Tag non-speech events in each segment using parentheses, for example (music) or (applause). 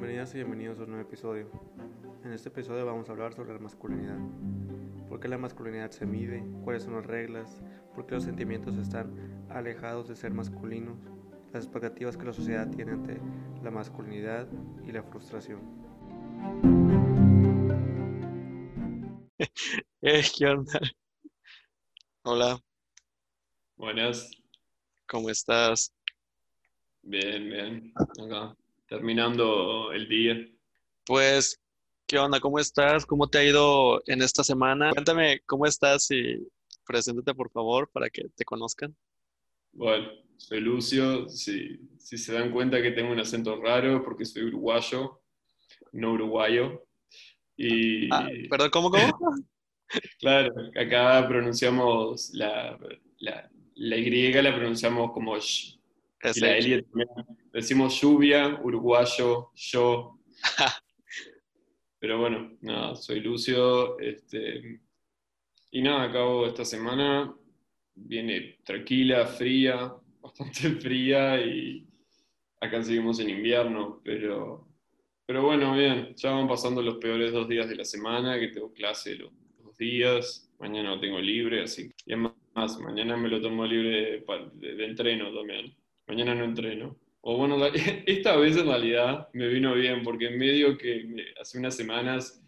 Bienvenidas y bienvenidos a un nuevo episodio. En este episodio vamos a hablar sobre la masculinidad. ¿Por qué la masculinidad se mide? ¿Cuáles son las reglas? ¿Por qué los sentimientos están alejados de ser masculinos? Las expectativas que la sociedad tiene ante la masculinidad y la frustración. (laughs) Eh, ¿Qué onda? Hola, Buenas, ¿cómo estás? bien, bien. Acá, terminando el día. Pues, ¿qué onda? ¿Cómo estás? ¿Cómo te ha ido en esta semana? Cuéntame cómo estás y preséntate por favor para que te conozcan. Bueno, soy Lucio. Si, si se dan cuenta que tengo un acento raro porque soy uruguayo, no uruguayo. Y Ah, perdón, ¿cómo, cómo? (laughs) claro, acá pronunciamos la, la, la Y, la pronunciamos como sh. Y Ese- la L también. Decimos lluvia, uruguayo, yo. (laughs) Pero bueno, nada, soy Lucio. Este, y nada, acabo esta semana. Viene tranquila, fría, (laughs) bastante fría y acá seguimos en invierno, pero, pero bueno, bien, ya van pasando los peores dos días de la semana, que tengo clase los dos días, mañana lo tengo libre, así que y es más, mañana me lo tomo libre de, de- de entreno también, mañana no entreno. O bueno, la- (laughs) esta vez en realidad me vino bien, porque en medio que me- hace unas semanas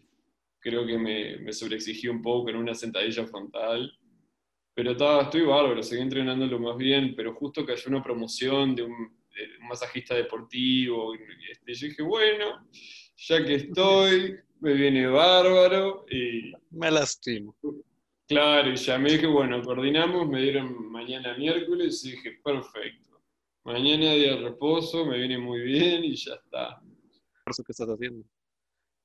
creo que me, me sobreexigí un poco en una sentadilla frontal, pero estaba, estoy bárbaro, seguí entrenando lo más bien, pero justo cayó una promoción de un, de un masajista deportivo, y este, yo dije, bueno, ya que estoy, me viene bárbaro, y Me lastimo. claro, y ya me dije, bueno, coordinamos, me dieron mañana miércoles, y dije, perfecto, mañana día de reposo, me viene muy bien, y ya está. Que estás haciendo.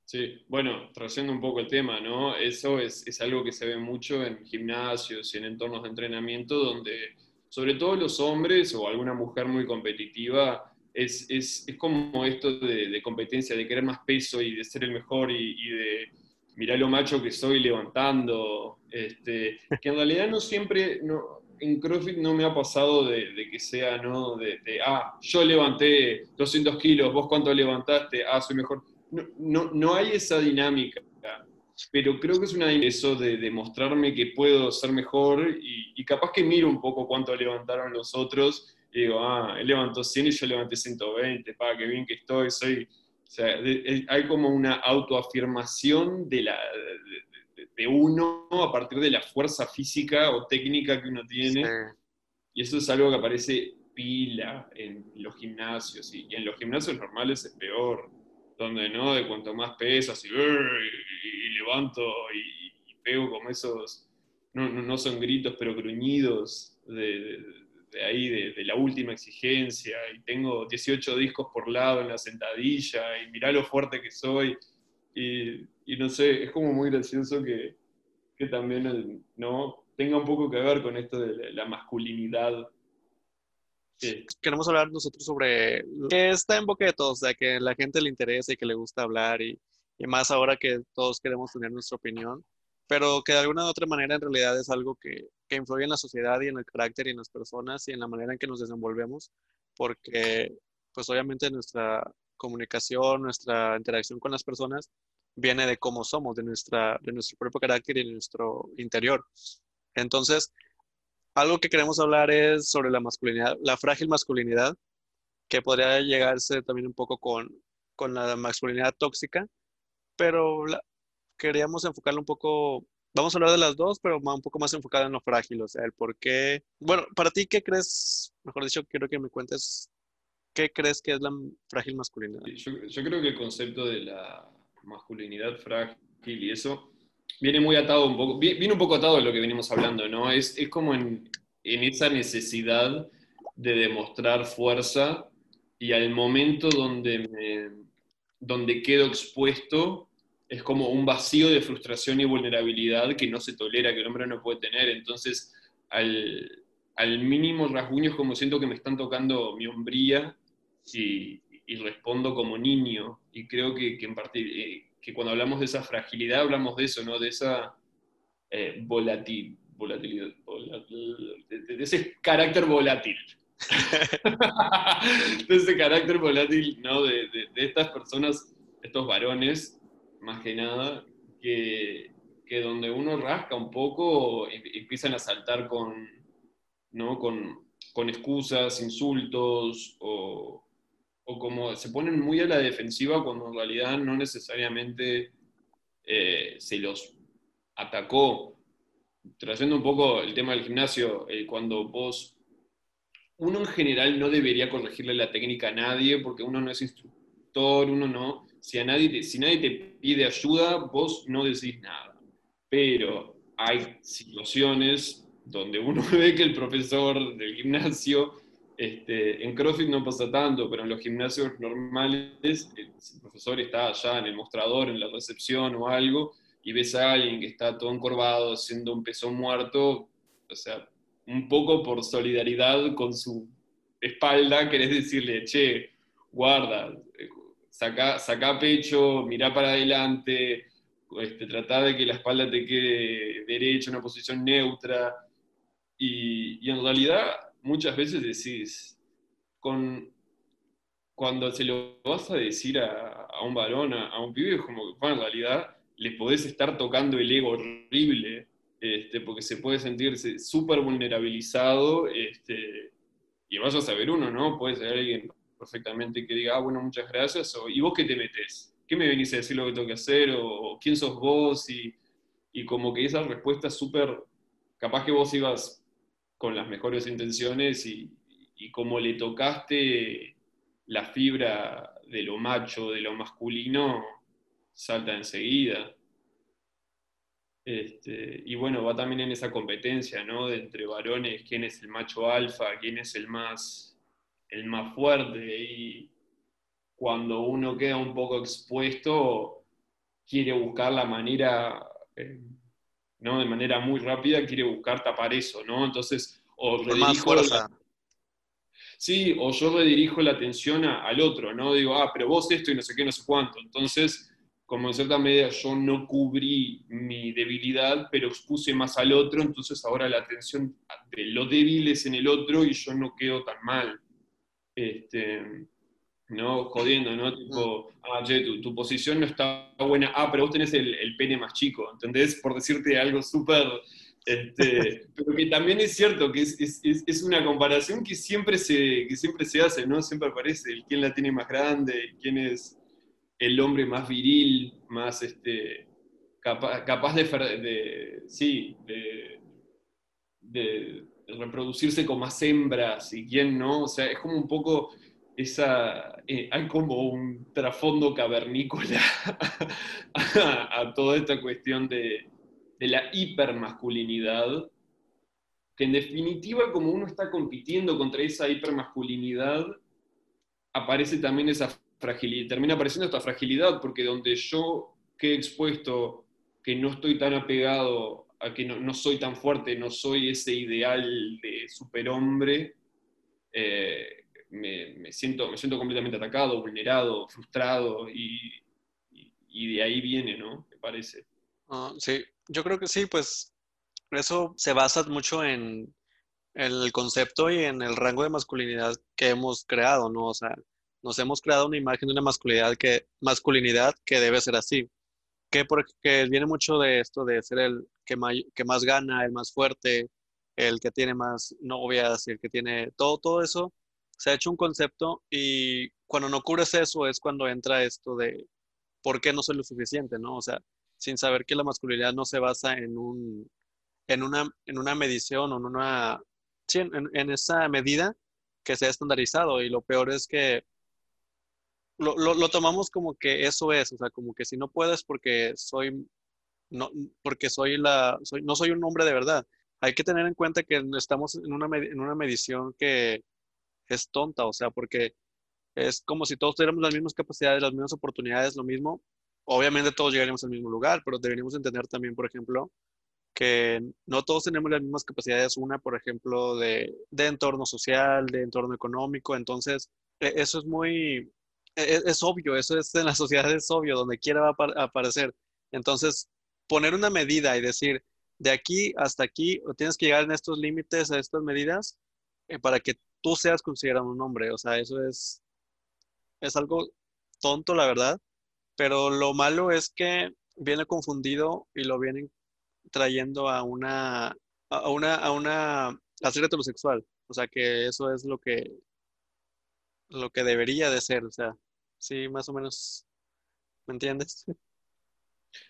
Sí, bueno, trayendo un poco el tema, ¿no? Eso es, es algo que se ve mucho en gimnasios y en entornos de entrenamiento donde, sobre todo los hombres o alguna mujer muy competitiva, es, es, es como esto de, de competencia, de querer más peso y de ser el mejor y, y de mirar lo macho que soy levantando, este, que en realidad no siempre, no, en CrossFit no me ha pasado de, de que sea, ¿no? De, de, ah, yo levanté 200 kilos, vos cuánto levantaste, ah, soy mejor no, no, no hay esa dinámica, pero creo que es una eso de demostrarme que puedo ser mejor y, y capaz que miro un poco cuánto levantaron los otros y digo, ah, él levantó 100 y yo levanté 120, pa, qué bien que estoy, soy... O sea, hay como una autoafirmación de, la, de, uno a partir de la fuerza física o técnica que uno tiene. Sí. Y eso es algo que aparece pila en los gimnasios. Y, y en los gimnasios normales es peor. Donde no, de cuanto más peso, así, y, y levanto y, y pego como esos, no, no, no son gritos, pero gruñidos de, de- de ahí, de, de la última exigencia. Y tengo 18 discos por lado en la sentadilla, y mirá lo fuerte que soy. Y, y no sé, es como muy gracioso que, que también el- no tenga un poco que ver con esto de la, masculinidad. Eh, Queremos hablar nosotros sobre que está en boca de todos, o sea, que la gente le interesa y que le gusta hablar y, y más ahora que todos queremos tener nuestra opinión, pero que de alguna u otra manera en realidad es algo que, que influye en la sociedad y en el carácter y en las personas y en la manera en que nos desenvolvemos, porque pues obviamente nuestra comunicación, nuestra interacción con las personas viene de cómo somos, de, nuestra, de nuestro propio carácter y de nuestro interior. Entonces, algo que queremos hablar es sobre la masculinidad, la frágil masculinidad, que podría llegarse también un poco con, con la masculinidad tóxica, pero la- queríamos enfocarlo un poco, vamos a hablar de las dos, pero un poco más enfocado en lo frágil, o sea, el por qué. Bueno, para ti, ¿qué crees? Mejor dicho, quiero que me cuentes, ¿qué crees que es la frágil masculinidad? Yo, yo creo que el concepto de la masculinidad frágil y eso viene muy atado un poco, vi- viene un poco atado a lo que venimos hablando, ¿no? Es, es como en, en esa necesidad de demostrar fuerza y al momento donde, me- donde quedo expuesto es como un vacío de frustración y vulnerabilidad que no se tolera, que el hombre no puede tener. Entonces, al, al mínimo rasguño es como siento que me están tocando mi hombría y, y respondo como niño. Y creo que, que en parte, eh, que cuando hablamos de esa fragilidad, hablamos de eso, ¿no? De esa eh, volatil- volatilidad, volatil- de, de ese carácter volátil (laughs) de ese carácter volátil, ¿no? De, de, estas personas, estos varones, más que nada, que, que donde uno rasca un poco, em, empiezan a saltar con, ¿no? con, con excusas, insultos, o, o, como se ponen muy a la defensiva cuando en realidad no necesariamente eh, se los atacó. Trayendo un poco el tema del gimnasio, eh, cuando vos, uno en general no debería corregirle la técnica a nadie porque uno no es instructor, uno no, si, a nadie si nadie te pide ayuda, vos no decís nada. Pero hay situaciones donde uno (laughs) ve que el profesor del gimnasio, este, en CrossFit no pasa tanto, pero en los gimnasios normales, el profesor está allá en el mostrador, en la recepción o algo, y ves a alguien que está todo encorvado, haciendo un peso muerto, o sea, un poco por solidaridad con su espalda, querés decirle, che, guarda, saca, saca pecho, mira para adelante, este, trata de que la espalda te quede derecha, una posición neutra, y, en realidad muchas veces decís, con, cuando se lo vas a decir a, un varón, a, un pibe, como que en realidad le podés estar tocando el ego horrible, este, porque se puede sentirse súper vulnerabilizado, este, y vas a saber uno, ¿no? Puede ser alguien perfectamente que diga, ah, bueno, muchas gracias, o, ¿y vos qué te metes? ¿Qué me venís a decir lo que tengo que hacer? ¿O, quién sos vos? Y, y como que esa respuesta súper, capaz que vos ibas con las mejores intenciones y, y como le tocaste la fibra de lo macho, de lo masculino, salta enseguida. Este, y bueno, va también en esa competencia, ¿no? De entre varones, quién es el macho alfa, quién es el más, el más fuerte. Y cuando uno queda un poco expuesto, quiere buscar la manera, eh, ¿no? De manera muy rápida, quiere buscar tapar eso, ¿no? Entonces, o redirijo la, Sí, o yo redirijo la atención al otro, ¿no? Digo, ah, pero vos esto y no sé qué, no sé cuánto. Entonces, como en cierta medida yo no cubrí mi debilidad, pero expuse más al otro, entonces ahora la atención de lo débil es en el otro y yo no quedo tan mal. Este, ¿no? Jodiendo, ¿no? Tipo, ah, che, tu, posición no está buena, ah, pero vos tenés el, pene más chico, ¿entendés? Por decirte algo súper... Este, (laughs) pero que también es cierto que es, es, es, una comparación que siempre, se, que siempre se hace, ¿no? Siempre aparece el quién la tiene más grande, quién es el hombre más viril, más este, capaz, de, sí, de, reproducirse con más hembras y quién no, o sea, es como un poco esa, eh, hay como un trasfondo cavernícola (laughs) a, toda esta cuestión de, de la hipermasculinidad, que en definitiva como uno está compitiendo contra esa hipermasculinidad, aparece también esa fragilidad, termina apareciendo esta fragilidad, porque donde yo he expuesto que no estoy tan apegado a que no, soy tan fuerte, no soy ese ideal de superhombre, eh, me, siento, me siento completamente atacado, vulnerado, frustrado, y, de ahí viene, ¿no? Me parece. Ah, sí, yo creo que sí, pues eso se basa mucho en el concepto y en el rango de masculinidad que hemos creado, ¿no? O sea, nos hemos creado una imagen de una masculinidad que, masculinidad que debe ser así. Que, porque viene mucho de esto de ser el que, que más gana, el más fuerte, el que tiene más novias y el que tiene todo, todo eso. Se ha hecho un concepto y cuando no cubres eso es cuando entra esto de por qué no soy lo suficiente, ¿no? O sea, sin saber que la masculinidad no se basa en, un, en, una, en una medición o en una, sí, en, esa medida que se ha estandarizado y lo peor es que lo, lo, tomamos como que eso es, o sea, como que si no puedes porque soy, no, porque soy la, soy, no soy un hombre de verdad. Hay que tener en cuenta que estamos en una, en una medición que es tonta, o sea, porque es como si todos tuviéramos las mismas capacidades, las mismas oportunidades, lo mismo. Obviamente todos llegaríamos al mismo lugar, pero deberíamos entender también, por ejemplo, que no todos tenemos las mismas capacidades, una, por ejemplo, de, entorno social, de entorno económico, entonces e, eso es muy, e-, es, obvio, eso es en la sociedad es obvio, donde quiera va a aparecer. Entonces, poner una medida y decir, de aquí hasta aquí, tienes que llegar en estos límites, a estas medidas, eh, para que tú seas considerado un hombre. O sea, eso es, es algo tonto, la verdad. Pero lo malo es que viene confundido y lo vienen trayendo a una, a una, a una, a ser heterosexual. O sea, que eso es lo que, lo que debería de ser. O sea, sí, más o menos, ¿me entiendes? (laughs)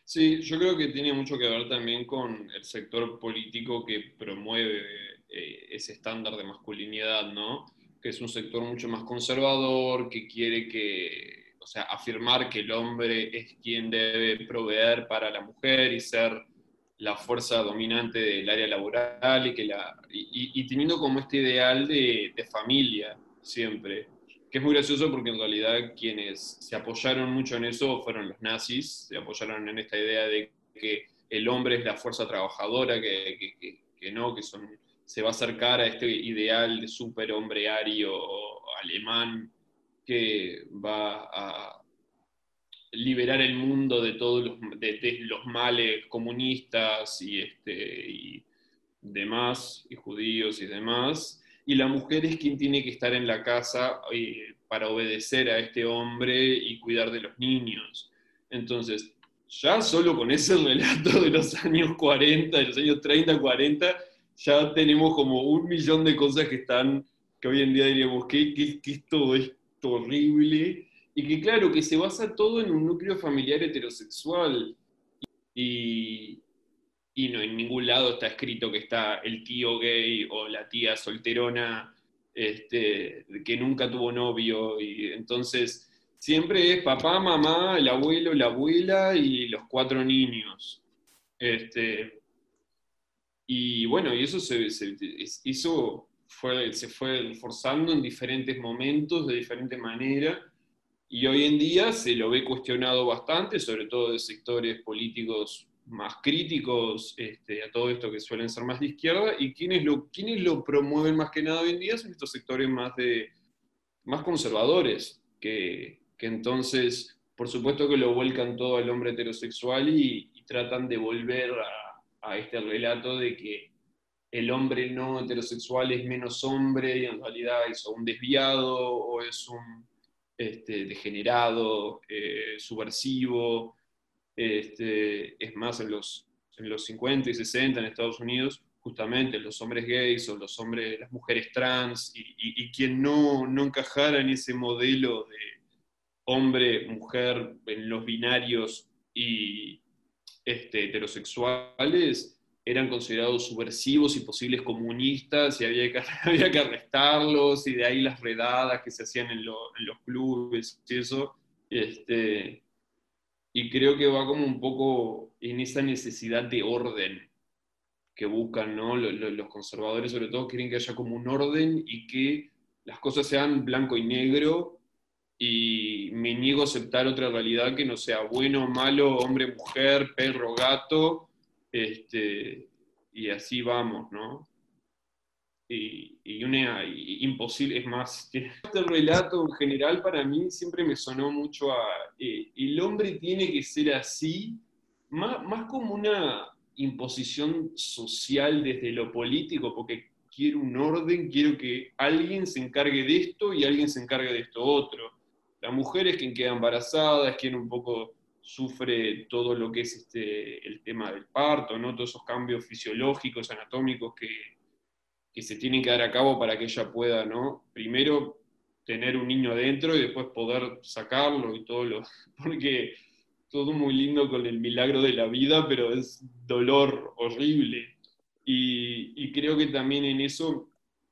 Sí, yo creo que tiene mucho que ver también con el sector político que promueve eh, ese estándar de masculinidad, ¿no? Que es un sector mucho más conservador, que quiere que, o sea, afirmar que el hombre es quien debe proveer para la mujer y ser la fuerza dominante del área laboral y, que la, y, teniendo como este ideal de, de familia siempre que es muy gracioso porque en realidad quienes se apoyaron mucho en eso fueron los nazis, se apoyaron en esta idea de que el hombre es la fuerza trabajadora, que, no, que son, se va a acercar a este ideal de superhombre ario alemán que va a liberar el mundo de todos los, los males comunistas y, este, y demás, y judíos y demás y la mujer es quien tiene que estar en la casa eh, para obedecer a este hombre y cuidar de los niños. Entonces, ya solo con ese relato de los años 40, de los años 30, 40, ya tenemos como un millón de cosas que están, que hoy en día diríamos que, que, que esto es horrible, y que claro, que se basa todo en un núcleo familiar heterosexual. Y, y no en ningún lado está escrito que está el tío gay o la tía solterona este, que nunca tuvo novio. Y entonces siempre es papá, mamá, el abuelo, la abuela y los cuatro niños. Este, y bueno, y eso se, fue, se fue forzando en diferentes momentos, de diferente manera. Y hoy en día se lo ve cuestionado bastante, sobre todo de sectores políticos más críticos este, a todo esto que suelen ser más de izquierda y quienes lo, quienes lo promueven más que nada hoy en día son estos sectores más, de, más conservadores, que, que entonces, por supuesto que lo vuelcan todo al hombre heterosexual y, tratan de volver a, este relato de que el hombre no heterosexual es menos hombre y en realidad es un desviado o es un este, degenerado, eh, subversivo, este, es más, en los, en los 50 y 60 en Estados Unidos, justamente los hombres gays o los hombres, las mujeres trans, y, quien no, no encajara en ese modelo de hombre, mujer, en los binarios y este, heterosexuales, eran considerados subversivos y posibles comunistas y había que, (laughs) había que arrestarlos y de ahí las redadas que se hacían en, en los clubes y eso. Este, y creo que va como un poco en esa necesidad de orden que buscan, ¿no? Los, conservadores sobre todo quieren que haya como un orden y que las cosas sean blanco y negro y me niego a aceptar otra realidad que no sea bueno, malo, hombre, mujer, perro, gato, este, y así vamos, ¿no? Y, una imposible, es más, (laughs) este relato en general para mí siempre me sonó mucho a, eh, el hombre tiene que ser así, más, más como una imposición social desde lo político, porque quiero un orden, quiero que alguien se encargue de esto y alguien se encargue de esto otro. La mujer es quien queda embarazada, es quien un poco sufre todo lo que es este, el tema del parto, ¿no? todos esos cambios fisiológicos, anatómicos que, que se tienen que dar a cabo para que ella pueda, ¿no? Primero tener un niño adentro y después poder sacarlo y todo lo... (laughs) Porque todo muy lindo con el milagro de la vida, pero es dolor horrible. Y, creo que también en eso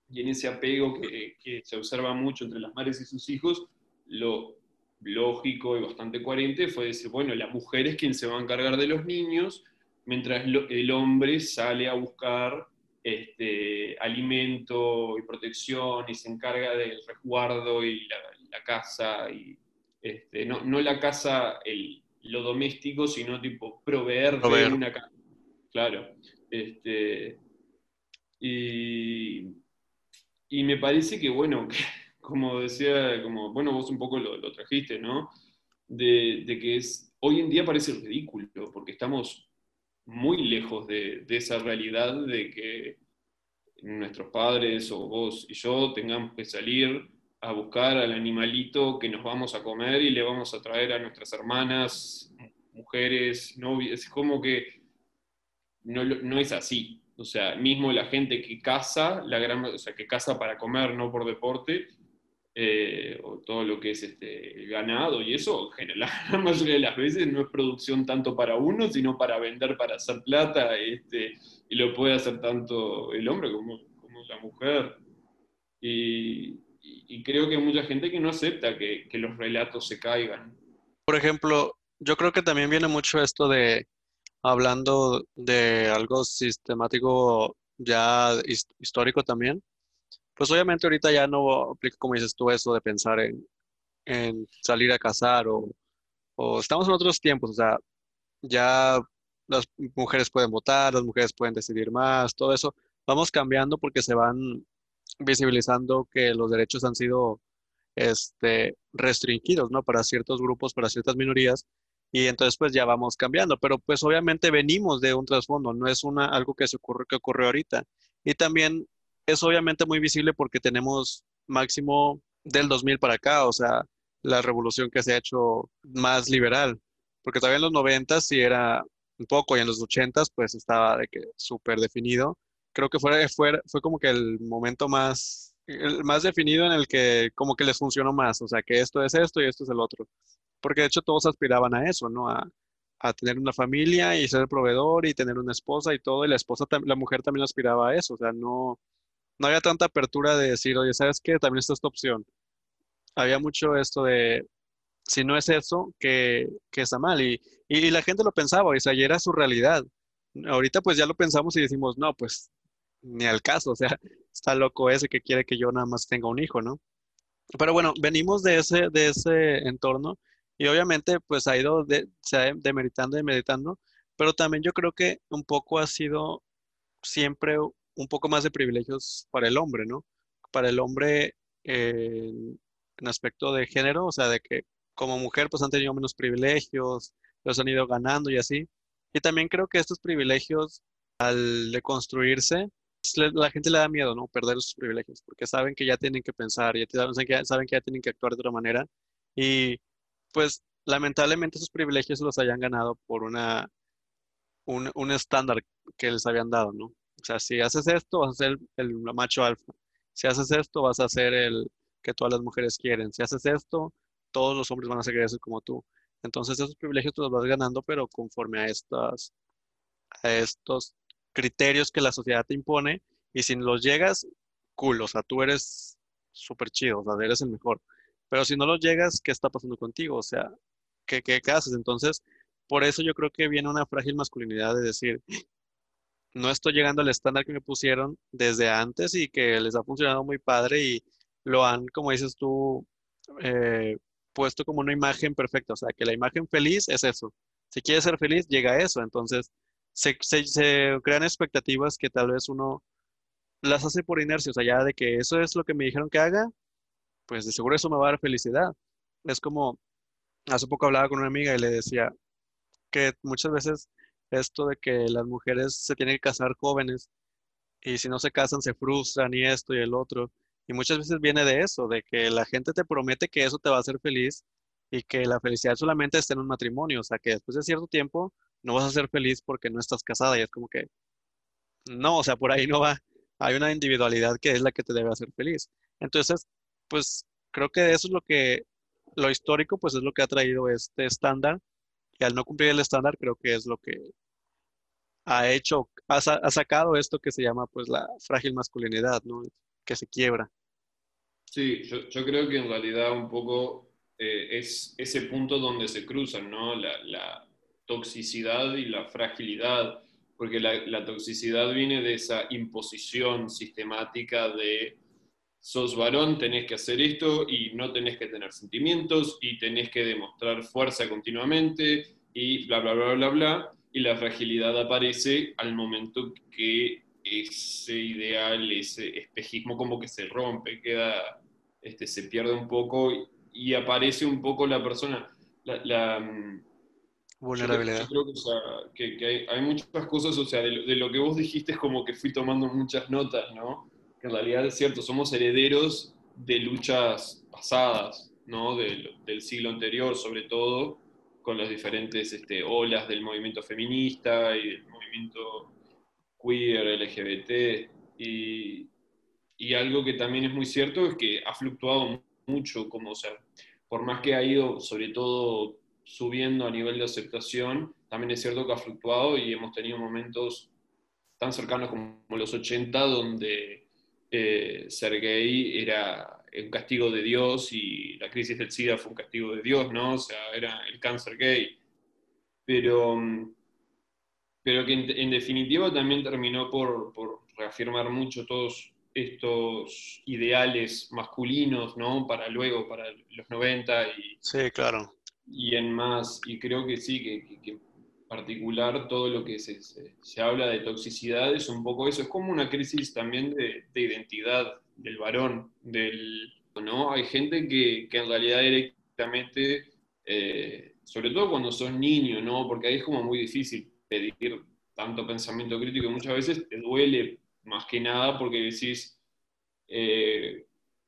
y en ese apego que, se observa mucho entre las madres y sus hijos, lo lógico y bastante coherente fue decir, bueno, la mujer es quien se va a encargar de los niños, mientras el hombre sale a buscar este, alimento y protección y se encarga del resguardo y la, casa, y, este, no, no, la casa, el, lo doméstico, sino tipo proveer, de una casa. Claro. Este, y, y, me parece que, bueno, (laughs) como decía, como, bueno, vos un poco lo, trajiste, ¿no? De, de, que es, hoy en día parece ridículo, porque estamos muy lejos de, esa realidad de que nuestros padres o vos y yo tengamos que salir a buscar al animalito que nos vamos a comer y le vamos a traer a nuestras hermanas, mujeres, novias, es como que no, no es así. O sea, mismo la gente que caza, la gran, o sea, que caza para comer, no por deporte, eh, o todo lo que es este, ganado y eso, (laughs) la mayoría de las veces no es producción tanto para uno, sino para vender, para hacer plata, este, y lo puede hacer tanto el hombre como, como la mujer. Y, y, creo que hay mucha gente que no acepta que, que los relatos se caigan. Por ejemplo, yo creo que también viene mucho esto de, hablando de algo sistemático ya histórico también, pues obviamente ahorita ya no aplica, como dices tú, eso de pensar en, salir a cazar o, estamos en otros tiempos, o sea, ya las mujeres pueden votar, las mujeres pueden decidir más, todo eso. Vamos cambiando porque se van visibilizando que los derechos han sido este, restringidos, ¿no? Para ciertos grupos, para ciertas minorías, y entonces pues ya vamos cambiando, pero pues obviamente venimos de un trasfondo, no es una, algo que se ocurre, que ocurrió ahorita. Y también es obviamente muy visible porque tenemos máximo del 2000 para acá, o sea, la revolución que se ha hecho más liberal, porque todavía en los 90 sí era un poco y en los 80 pues estaba de que súper definido. Creo que fue, fue, fue como que el momento más, más definido en el que como que les funcionó más, o sea, que esto es esto y esto es el otro. Porque de hecho todos aspiraban a eso, ¿no? A, a tener una familia y ser proveedor y tener una esposa y todo, y la esposa, la mujer también aspiraba a eso, o sea, no, no había tanta apertura de decir, oye, ¿sabes qué? También está esta opción. Había mucho esto de, si no es eso, que, que está mal. Y, y, la gente lo pensaba, o sea, y era su realidad. Ahorita pues ya lo pensamos y decimos, no, pues ni al caso, o sea, (laughs) está loco ese que quiere que yo nada más tenga un hijo, ¿no? Pero bueno, venimos de ese, de ese entorno y obviamente pues ha ido de, se ha demeritando, pero también yo creo que un poco ha sido siempre un poco más de privilegios para el hombre, ¿no? Para el hombre eh, en aspecto de género, o sea, de que como mujer pues han tenido menos privilegios, los han ido ganando y así. Y también creo que estos privilegios, al deconstruirse, la gente le da miedo, ¿no? Perder sus privilegios, porque saben que ya tienen que pensar, ya saben que, saben que ya tienen que actuar de otra manera. Y pues lamentablemente esos privilegios los hayan ganado por una, un, un estándar que les habían dado, ¿no? O sea, si haces esto, vas a ser el, macho alfa. Si haces esto, vas a ser el que todas las mujeres quieren. Si haces esto, todos los hombres van a seguir eso como tú. Entonces esos privilegios te los vas ganando, pero conforme a, estas, a estos criterios que la sociedad te impone. Y si los llegas, cool, o sea, tú eres súper chido, o sea, eres el mejor. Pero si no los llegas, ¿qué está pasando contigo? O sea, ¿qué, qué, qué haces? Entonces, por eso yo creo que viene una frágil masculinidad de decir, no estoy llegando al estándar que me pusieron desde antes y que les ha funcionado muy padre y lo han, como dices tú, eh, puesto como una imagen perfecta. O sea, que la imagen feliz es eso. Si quieres ser feliz, llega a eso. Entonces, se, crean expectativas que tal vez uno las hace por inercia. O sea, ya de que eso es lo que me dijeron que haga, pues de seguro eso me va a dar felicidad. Es como, hace poco hablaba con una amiga y le decía que muchas veces esto de que las mujeres se tienen que casar jóvenes y si no se casan se frustran y esto y el otro. Y muchas veces viene de eso, de que la gente te promete que eso te va a hacer feliz y que la felicidad solamente está en un matrimonio, o sea que después de cierto tiempo no vas a ser feliz porque no estás casada y es como que no, o sea, por ahí no va. Hay una individualidad que es la que te debe hacer feliz. Entonces, pues creo que eso es lo que, lo histórico, pues es lo que ha traído este estándar al no cumplir el estándar creo que es lo que ha hecho, ha, sacado esto que se llama pues la frágil masculinidad, ¿no? Que se quiebra. Sí, yo, creo que en realidad un poco eh, es ese punto donde se cruzan, ¿no? La, toxicidad y la fragilidad, porque la, toxicidad viene de esa imposición sistemática de sos varón, tenés que hacer esto y no tenés que tener sentimientos y tenés que demostrar fuerza continuamente y bla, bla, bla, bla, bla y la fragilidad aparece al momento que ese ideal, ese espejismo como que se rompe, queda, este, se pierde un poco y, aparece un poco la persona. La, Vulnerabilidad. Yo creo, que, o sea, que, hay, muchas cosas, o sea, de lo, de lo, que vos dijiste es como que fui tomando muchas notas, ¿no? Que en realidad es cierto, somos herederos de luchas pasadas, ¿no? Del, del siglo anterior, sobre todo, con las diferentes este, olas del movimiento feminista y del movimiento queer, LGBT. Y, y algo que también es muy cierto es que ha fluctuado mucho, como, o sea, por más que ha ido, sobre todo subiendo a nivel de aceptación, también es cierto que ha fluctuado y hemos tenido momentos tan cercanos como los 80 donde eh, ser gay era un castigo de Dios y la crisis del SIDA fue un castigo de Dios, ¿no? O sea, era el cáncer gay. Pero, pero que en, definitiva también terminó por, por, reafirmar mucho todos estos ideales masculinos, ¿no? Para luego, para los 90 y... Sí, claro y en más, y creo que sí, que, en particular todo lo que se, se, habla de toxicidad es un poco eso, es como una crisis también de, de identidad del varón, del, ¿no? Hay gente que, que en realidad directamente, eh, sobre todo cuando son niños, ¿no? Porque ahí es como muy difícil pedir tanto pensamiento crítico y muchas veces te duele más que nada porque decís, eh,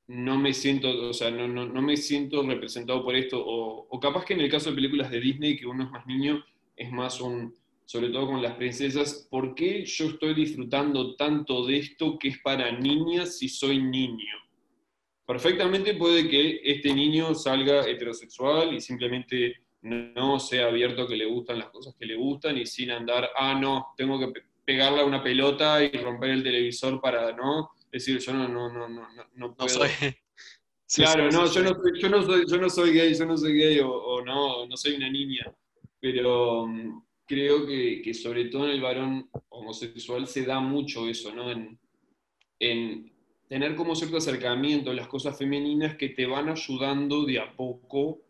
no me siento, o sea, no, no, me siento representado por esto, o, capaz que en el caso de películas de Disney, que uno es más niño, es más un, sobre todo con las princesas, ¿por qué yo estoy disfrutando tanto de esto que es para niñas si soy niño? Perfectamente puede que este niño salga heterosexual y simplemente no sea abierto a que le gustan las cosas que le gustan y sin andar, ah, no, tengo que pegarle a una pelota y romper el televisor para, ¿no? decir, yo no, no, no, no, no puedo. soy... (laughs) claro, no, yo, no soy, yo, no soy, yo no soy gay, yo no soy gay o, no, no soy una niña, pero mm, creo que, que, sobre todo en el varón homosexual se da mucho eso, ¿no? En, en tener como cierto acercamiento a las cosas femeninas que te van ayudando de a poco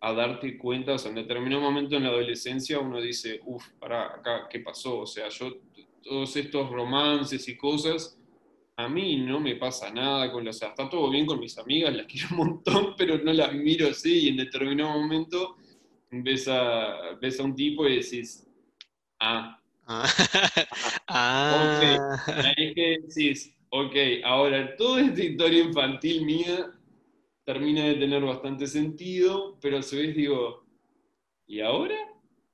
a darte cuenta, o sea, en determinado momento en la adolescencia uno dice, uff, para acá, ¿qué pasó? O sea, yo, todos estos romances y cosas a mí no me pasa nada con los, o sea, está todo bien con mis amigas, las quiero un montón, (laughs) pero no las miro así y en determinado momento ves a, ves a un tipo y decís, ah, ah, (laughs) ah. ok, ahí que decís, ok, ahora toda esta historia infantil mía termina de tener bastante sentido, pero a su vez digo, ¿y ahora?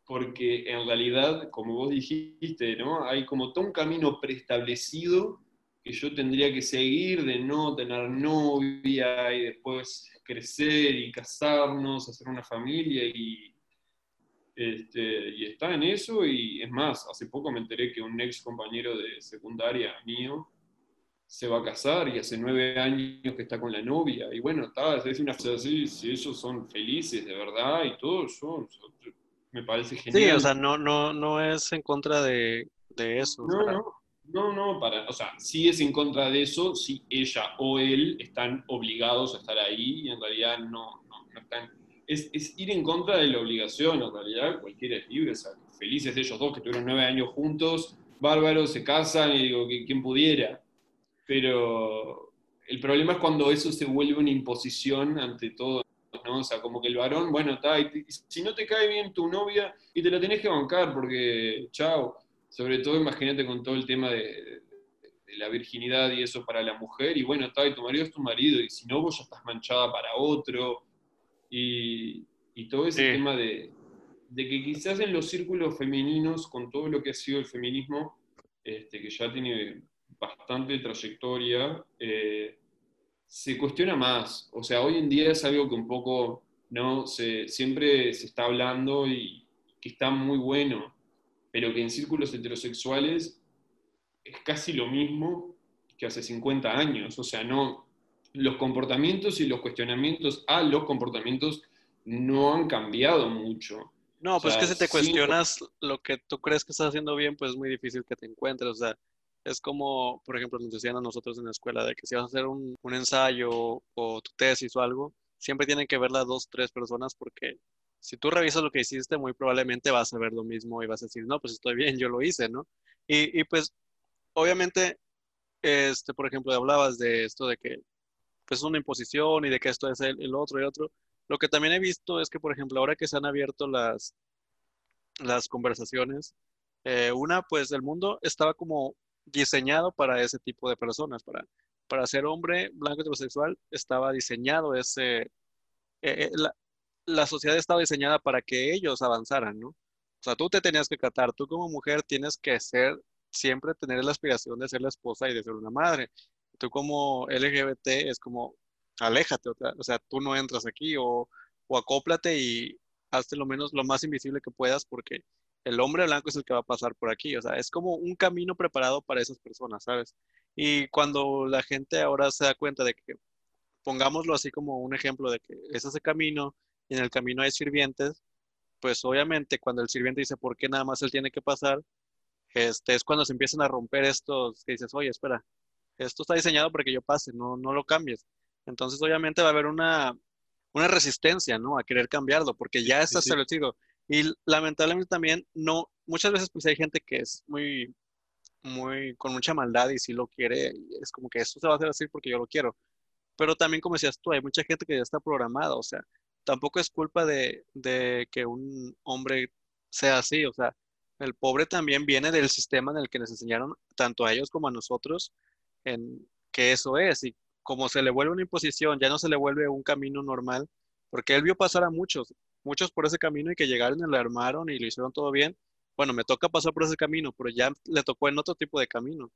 Porque en realidad, como vos dijiste, ¿no? Hay como todo un camino preestablecido que yo tendría que seguir de no tener novia y después crecer y casarnos, hacer una familia y, este, y está en eso y es más, hace poco me enteré que un ex compañero de secundaria mío se va a casar y hace nueve años que está con la novia y bueno, está, es una así, si ellos son felices de verdad y todo, yo, me parece genial. Sí, o sea, no, no, no es en contra de, de eso. No, no, no, no, para, o sea, sí es en contra de eso, si ella o él están obligados a estar ahí y en realidad no, no, están. Es, es, ir en contra de la obligación, en realidad cualquiera es libre, o sea, felices de ellos dos que tuvieron nueve años juntos, bárbaros, se casan y digo, que quien pudiera. Pero el problema es cuando eso se vuelve una imposición ante todo, ¿no? O sea, como que el varón, bueno, está, si no te cae bien tu novia y te la tenés que bancar porque, chao sobre todo imagínate con todo el tema de, la virginidad y eso para la mujer, y bueno, está, y tu marido es tu marido, y si no, vos ya estás manchada para otro, y, todo ese tema de, que quizás en los círculos femeninos, con todo lo que ha sido el feminismo, este, que ya tiene bastante trayectoria, eh, se cuestiona más. O sea, hoy en día es algo que un poco no se, siempre se está hablando y que está muy bueno pero que en círculos heterosexuales es casi lo mismo que hace 50 años. O sea, no, los comportamientos y los cuestionamientos a los comportamientos no han cambiado mucho. No, pues que si te cuestionas lo que tú crees que estás haciendo bien, pues es muy difícil que te encuentres. O sea, es como, por ejemplo, nos decían a nosotros en la escuela de que si vas a hacer un, un ensayo o tu tesis o algo, siempre tienen que ver las dos, tres personas porque si tú revisas lo que hiciste, muy probablemente vas a ver lo mismo y vas a decir, no, pues estoy bien, yo lo hice, ¿no? Y, y pues, obviamente, este, por ejemplo, hablabas de esto de que, pues, es una imposición y de que esto es el, el otro y otro. Lo que también he visto es que, por ejemplo, ahora que se han abierto las, las conversaciones. Eh, una, pues el mundo estaba como diseñado para ese tipo de personas, para, para ser hombre blanco heterosexual, estaba diseñado ese, eh, eh, la, la, sociedad estaba diseñada para que ellos avanzaran, ¿no? O sea, tú te tenías que catar, tú como mujer tienes que ser, siempre tener la aspiración de ser la esposa y de ser una madre. Tú como LGBT es como, aléjate, o sea, tú no entras aquí o, o acóplate y hazte lo menos, lo más invisible que puedas porque el hombre blanco es el que va a pasar por aquí, o sea, es como un camino preparado para esas personas, ¿sabes? Y cuando la gente ahora se da cuenta de que, pongámoslo así como un ejemplo de que es ese camino y en el camino hay sirvientes, pues obviamente cuando el sirviente dice por qué nada más él tiene que pasar, este, es cuando se empiezan a romper estos que dices, oye, espera, esto está diseñado para que yo pase, no, no lo cambies. Entonces, obviamente va a haber una, una resistencia, ¿no? A querer cambiarlo, porque ya está establecido. Y lamentablemente también, no, muchas veces pues hay gente que es muy, muy, con mucha maldad y si lo quiere, es como que esto se va a hacer así porque yo lo quiero. Pero también, como decías tú, hay mucha gente que ya está programada, o sea, tampoco es culpa de, que un hombre sea así, o sea, el pobre también viene del sistema en el que nos enseñaron, tanto a ellos como a nosotros, en que eso es. Y como se le vuelve una imposición, ya no se le vuelve un camino normal, porque él vio pasar a muchos, muchos por ese camino y que llegaron y lo armaron y lo hicieron todo bien. Bueno, me toca pasar por ese camino, pero ya le tocó en otro tipo de camino.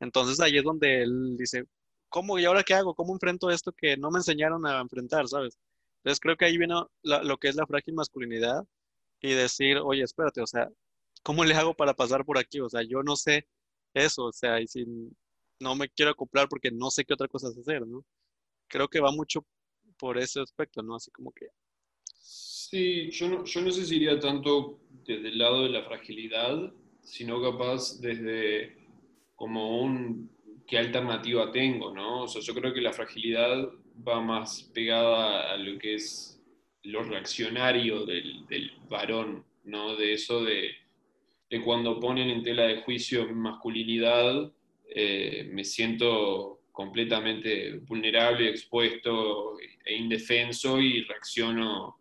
Entonces ahí es donde él dice, ¿cómo y ahora qué hago? ¿Cómo enfrento esto que no me enseñaron a enfrentar, sabes? Entonces creo que ahí viene lo que es la frágil masculinidad y decir, oye, espérate, o sea, ¿cómo le hago para pasar por aquí? O sea, yo no sé eso, o sea, y sin, no me quiero acoplar porque no sé qué otra cosa hacer, ¿no? Creo que va mucho por ese aspecto, ¿no? Así como que... Sí, yo no, yo no sé si iría tanto desde el lado de la fragilidad, sino capaz desde como un qué alternativa tengo, ¿no? O sea, yo creo que la fragilidad va más pegada a lo que es lo reaccionario del, del varón, ¿no? De eso de, de, cuando ponen en tela de juicio mi masculinidad, eh, me siento completamente vulnerable, expuesto e indefenso y reacciono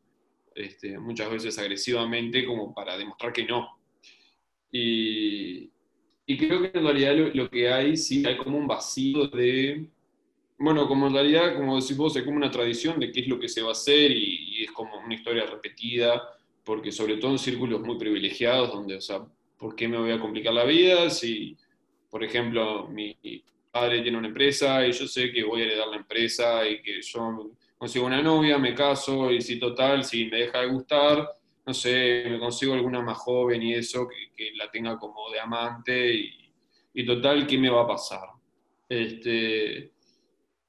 este, muchas veces agresivamente como para demostrar que no. Y, creo que en realidad lo, que hay, sí, hay como un vacío de, bueno, como en realidad, como decís vos, es como una tradición de qué es lo que se va a hacer y, y es como una historia repetida, porque sobre todo en círculos muy privilegiados, donde, o sea, ¿por qué me voy a complicar la vida si por ejemplo, mi padre tiene una empresa y yo sé que voy a heredar la empresa y que yo consigo una novia, me caso y si total, si me deja de gustar, no sé, me consigo alguna más joven y eso, que, la tenga como de amante y, total, ¿qué me va a pasar? Este,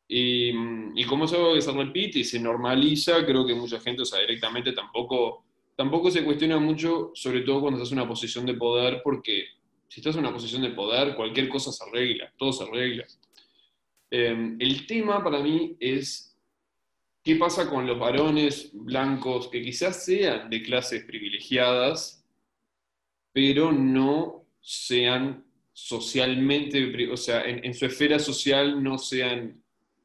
y, y, como que se repite y se normaliza, creo que mucha gente, o sea, directamente tampoco, tampoco se cuestiona mucho, sobre todo cuando estás en una posición de poder, porque si estás en una posición de poder, cualquier cosa se arregla, todo se arregla. Em, el tema para mí es qué pasa con los varones blancos que quizás sean de clases privilegiadas, pero no sean socialmente, o sea, en, su esfera social no sean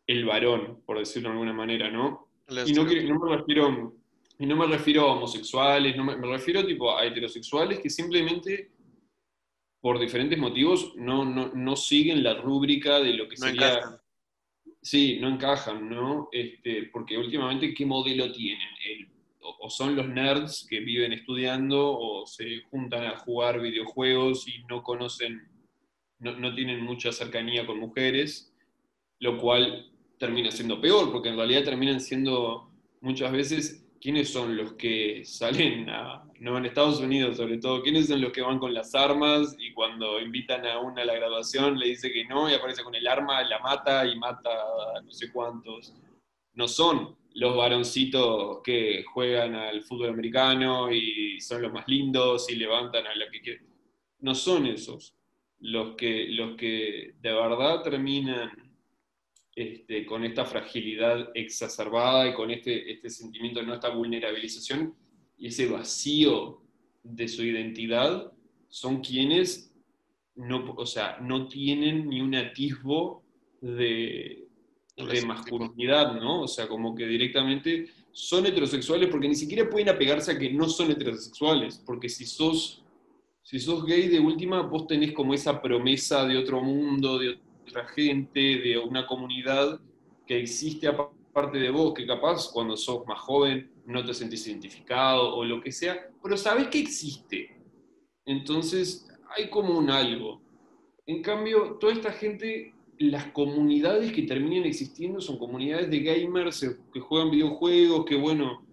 el varón, por decirlo de alguna manera, ¿no? Y no, me refiero, y no me refiero a homosexuales, no me, me refiero tipo a heterosexuales que simplemente por diferentes motivos, no, no, no siguen la rúbrica de lo que no sería... Encajan. Sí, no encajan, ¿no? Este, porque últimamente, ¿qué modelo tienen? o, son los nerds que viven estudiando o se juntan a jugar videojuegos y no conocen, no, no tienen mucha cercanía con mujeres, lo cual termina siendo peor, porque en realidad terminan siendo muchas veces ¿quiénes son los que salen a, no en Estados Unidos sobre todo, quiénes son los que van con las armas y cuando invitan a una a la graduación le dice que no y aparece con el arma, la mata y mata a no sé cuántos? No son los varoncitos que juegan al fútbol americano y son los más lindos y levantan a la que quieren. No son esos los que, los que de verdad terminan este, con esta fragilidad exacerbada y con este, este sentimiento de no esta vulnerabilización y ese vacío de su identidad, son quienes no, o sea, no tienen ni un atisbo de, de masculinidad, ¿no? O sea, como que directamente son heterosexuales porque ni siquiera pueden apegarse a que no son heterosexuales, porque si sos, si sos gay de última, vos tenés como esa promesa de otro mundo, de otra gente, de una comunidad que existe aparte de vos, que capaz cuando sos más joven no te sentís identificado o lo que sea, pero sabés que existe. Entonces hay como un algo. En cambio, toda esta gente, las comunidades que terminan existiendo son comunidades de gamers eh, que juegan videojuegos, que bueno,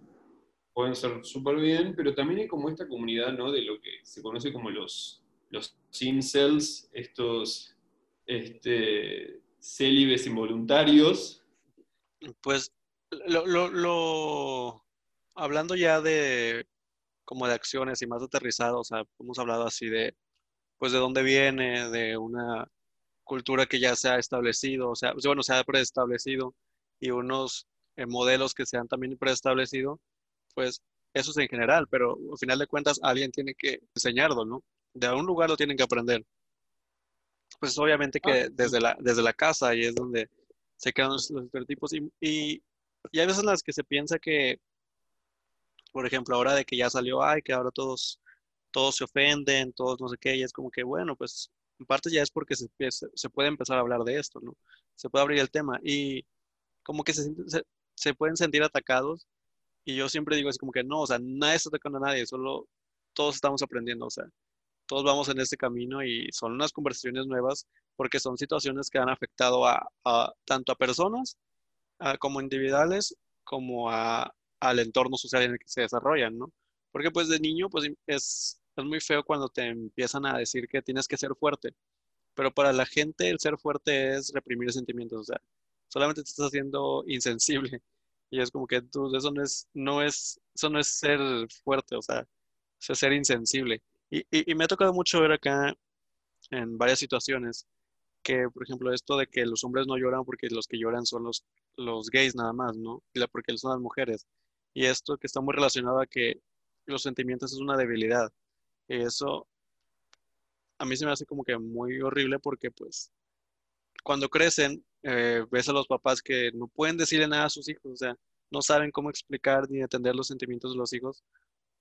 pueden ser súper bien, pero también hay como esta comunidad, ¿no? De lo que se conoce como los, los incels, estos este, célibes involuntarios. Pues lo, lo, lo, hablando ya de como de acciones y más aterrizado, o sea, hemos hablado así de pues de dónde viene, de una cultura que ya se ha establecido, o sea, pues, bueno, se ha preestablecido y unos eh, modelos que se han también preestablecido, pues eso es en general, pero al final de cuentas alguien tiene que enseñarlo, ¿no? De algún lugar lo tienen que aprender. Pues obviamente que ah, desde la, desde la casa ahí es donde se crean los, estereotipos y, y, y, hay veces en las que se piensa que, por ejemplo, ahora de que ya salió, ay, que ahora todos todos se ofenden, todos no sé qué, y es como que, bueno, pues en parte ya es porque se, se puede empezar a hablar de esto, ¿no? Se puede abrir el tema y como que se, se, pueden sentir atacados y yo siempre digo así como que no, o sea, nadie está atacando a nadie, solo todos estamos aprendiendo, o sea, todos vamos en este camino y son unas conversaciones nuevas porque son situaciones que han afectado a, tanto a personas como individuales como a, al entorno social en el que se desarrollan, ¿no? Porque pues de niño pues es es muy feo cuando te empiezan a decir que tienes que ser fuerte, pero para la gente el ser fuerte es reprimir sentimientos, o sea, solamente te estás haciendo insensible (laughs) y es como que tú, eso no es, no es, eso no es ser fuerte, o sea, es ser insensible. Y, y, me ha tocado mucho ver acá en varias situaciones que, por ejemplo, esto de que los hombres no lloran porque los que lloran son los, los gays nada más, ¿no? Porque son las mujeres. Y esto que está muy relacionado a que los sentimientos es una debilidad. Eso a mí se me hace como que muy horrible porque pues cuando crecen eh, ves a los papás que no pueden decirle nada a sus hijos, o sea, no saben cómo explicar ni entender los sentimientos de los hijos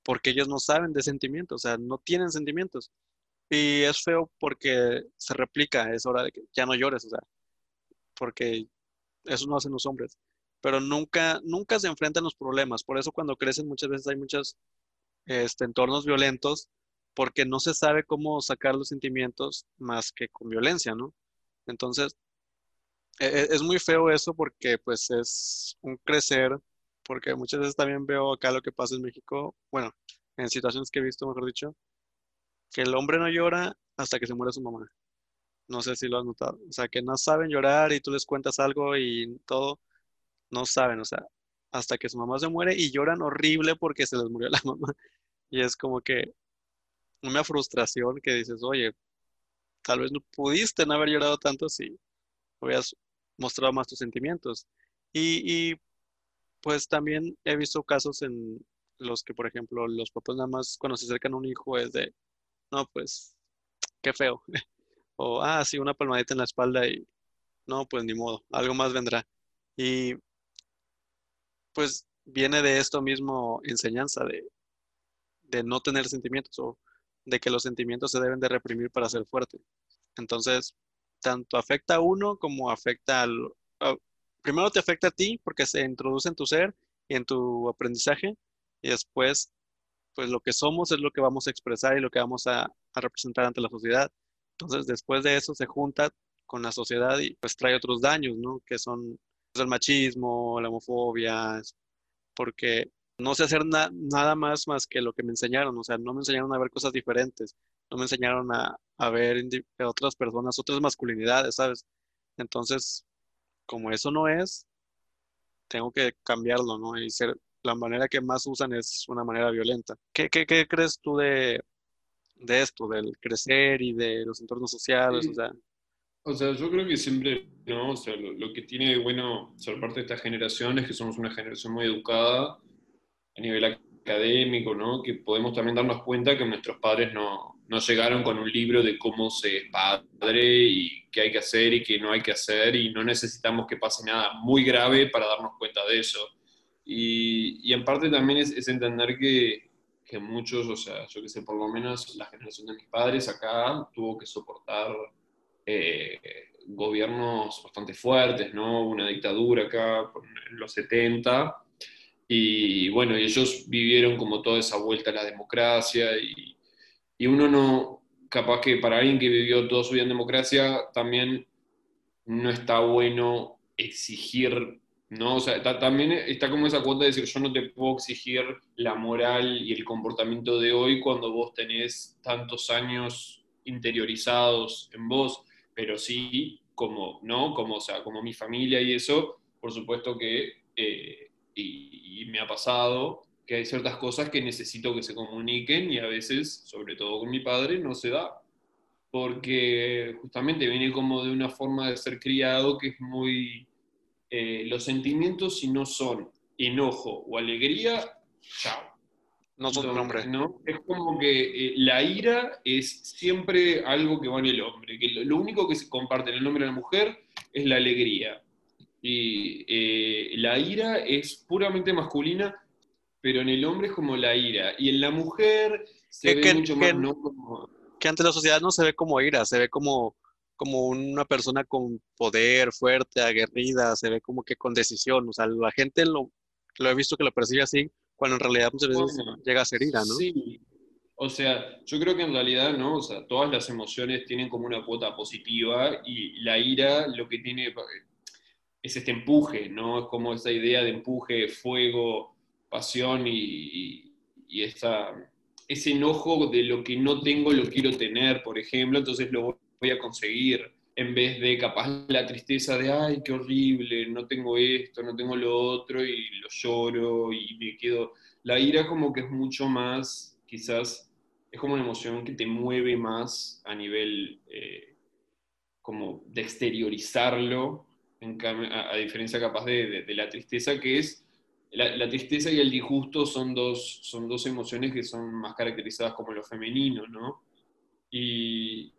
porque ellos no saben de sentimientos, o sea, no tienen sentimientos. Y es feo porque se replica, es hora de que ya no llores, o sea, porque eso no hacen los hombres. Pero nunca, nunca se enfrentan los problemas. Por eso cuando crecen muchas veces hay muchos este, entornos violentos porque no se sabe cómo sacar los sentimientos más que con violencia, ¿no? Entonces, e, e, es muy feo eso porque pues es un crecer, porque muchas veces también veo acá lo que pasa en México, bueno, en situaciones que he visto, mejor dicho, que el hombre no llora hasta que se muere su mamá. No sé si lo has notado. O sea, que no saben llorar y tú les cuentas algo y todo, no saben, o sea, hasta que su mamá se muere y lloran horrible porque se les murió la (laughs) mamá. Y es como que una frustración que dices, oye, tal vez no pudiste no haber llorado tanto si hubieras mostrado más tus sentimientos. Y, pues también he visto casos en los que, por ejemplo, los papás nada más cuando se acercan a un hijo es de, no, pues, qué feo. (laughs) o, ah, sí, una palmadita en la espalda y, no, pues ni modo, algo más vendrá. Y pues viene de esto mismo enseñanza de, de no tener sentimientos o de que los sentimientos se deben de reprimir para ser fuerte. Entonces, tanto afecta a uno como afecta al... primero te afecta a ti porque se introduce en tu ser y en tu aprendizaje y después, pues lo que somos es lo que vamos a expresar y lo que vamos a, representar ante la sociedad. Entonces, después de eso se junta con la sociedad y pues trae otros daños, ¿no? Que son el machismo, la homofobia, porque no sé hacer nada más más que lo que me enseñaron, o sea, no me enseñaron a ver cosas diferentes, no me enseñaron a, ver otras personas, otras masculinidades, ¿sabes? Entonces, como eso no es, tengo que cambiarlo, ¿no? Y ser, la manera que más usan es una manera violenta. ¿Qué, crees tú de, esto, del crecer y de los entornos sociales? O sea, o sea, yo creo que siempre, ¿no? O sea, lo, lo que tiene bueno ser parte de esta generación es que somos una generación muy educada a nivel académico, ¿no? Que podemos también darnos cuenta que nuestros padres no, no llegaron con un libro de cómo se padre y qué hay que hacer y qué no hay que hacer y no necesitamos que pase nada muy grave para darnos cuenta de eso. Y, y en parte también es, es entender que, que, muchos, o sea, yo que sé, por lo menos la generación de mis padres acá tuvo que soportar eh, gobiernos bastante fuertes, ¿no? Una dictadura acá en los 70. Y bueno, ellos vivieron como toda esa vuelta a la democracia y, y uno no, capaz que para alguien que vivió toda su vida en democracia, también no está bueno exigir, ¿no? O sea, también está como esa cuota de decir, yo no te puedo exigir la moral y el comportamiento de hoy cuando vos tenés tantos años interiorizados en vos, pero sí, como, ¿no? Como, o sea, como mi familia y eso, por supuesto que, eh, y, y me ha pasado, que hay ciertas cosas que necesito que se comuniquen y a veces, sobre todo con mi padre, no se da. Porque justamente viene como de una forma de ser criado que es muy... Eh, los sentimientos si no son enojo o alegría, chao. No son nombre. ¿no? Es como que eh, la ira es siempre algo que va en el hombre, que lo, lo, único que se comparte en el hombre y la mujer es la alegría. Y eh, la ira es puramente masculina pero en el hombre es como la ira, y en la mujer se que, ve que, mucho que, más, ¿no? Como... que ante la sociedad no se ve como ira, se ve como, como una persona con poder, fuerte, aguerrida, se ve como que con decisión, o sea, la gente lo, lo he visto que lo percibe así, cuando en realidad muchas veces bueno, llega a ser ira, ¿no? Sí, o sea, yo creo que en realidad, ¿no? O sea, todas las emociones tienen como una cuota positiva y la ira lo que tiene es este empuje, ¿no? Es como esa idea de empuje, fuego, pasión y, y esta, ese enojo de lo que no tengo lo quiero tener, por ejemplo, entonces lo voy a conseguir, en vez de capaz la tristeza de, ay, qué horrible, no tengo esto, no tengo lo otro, y lo lloro y me quedo. La ira como que es mucho más, quizás, es como una emoción que te mueve más a nivel eh, como de exteriorizarlo, en, a, a, diferencia capaz de, de, de la tristeza, que es la, la, tristeza y el disgusto son dos, son dos emociones que son más caracterizadas como lo femenino, ¿no? Y,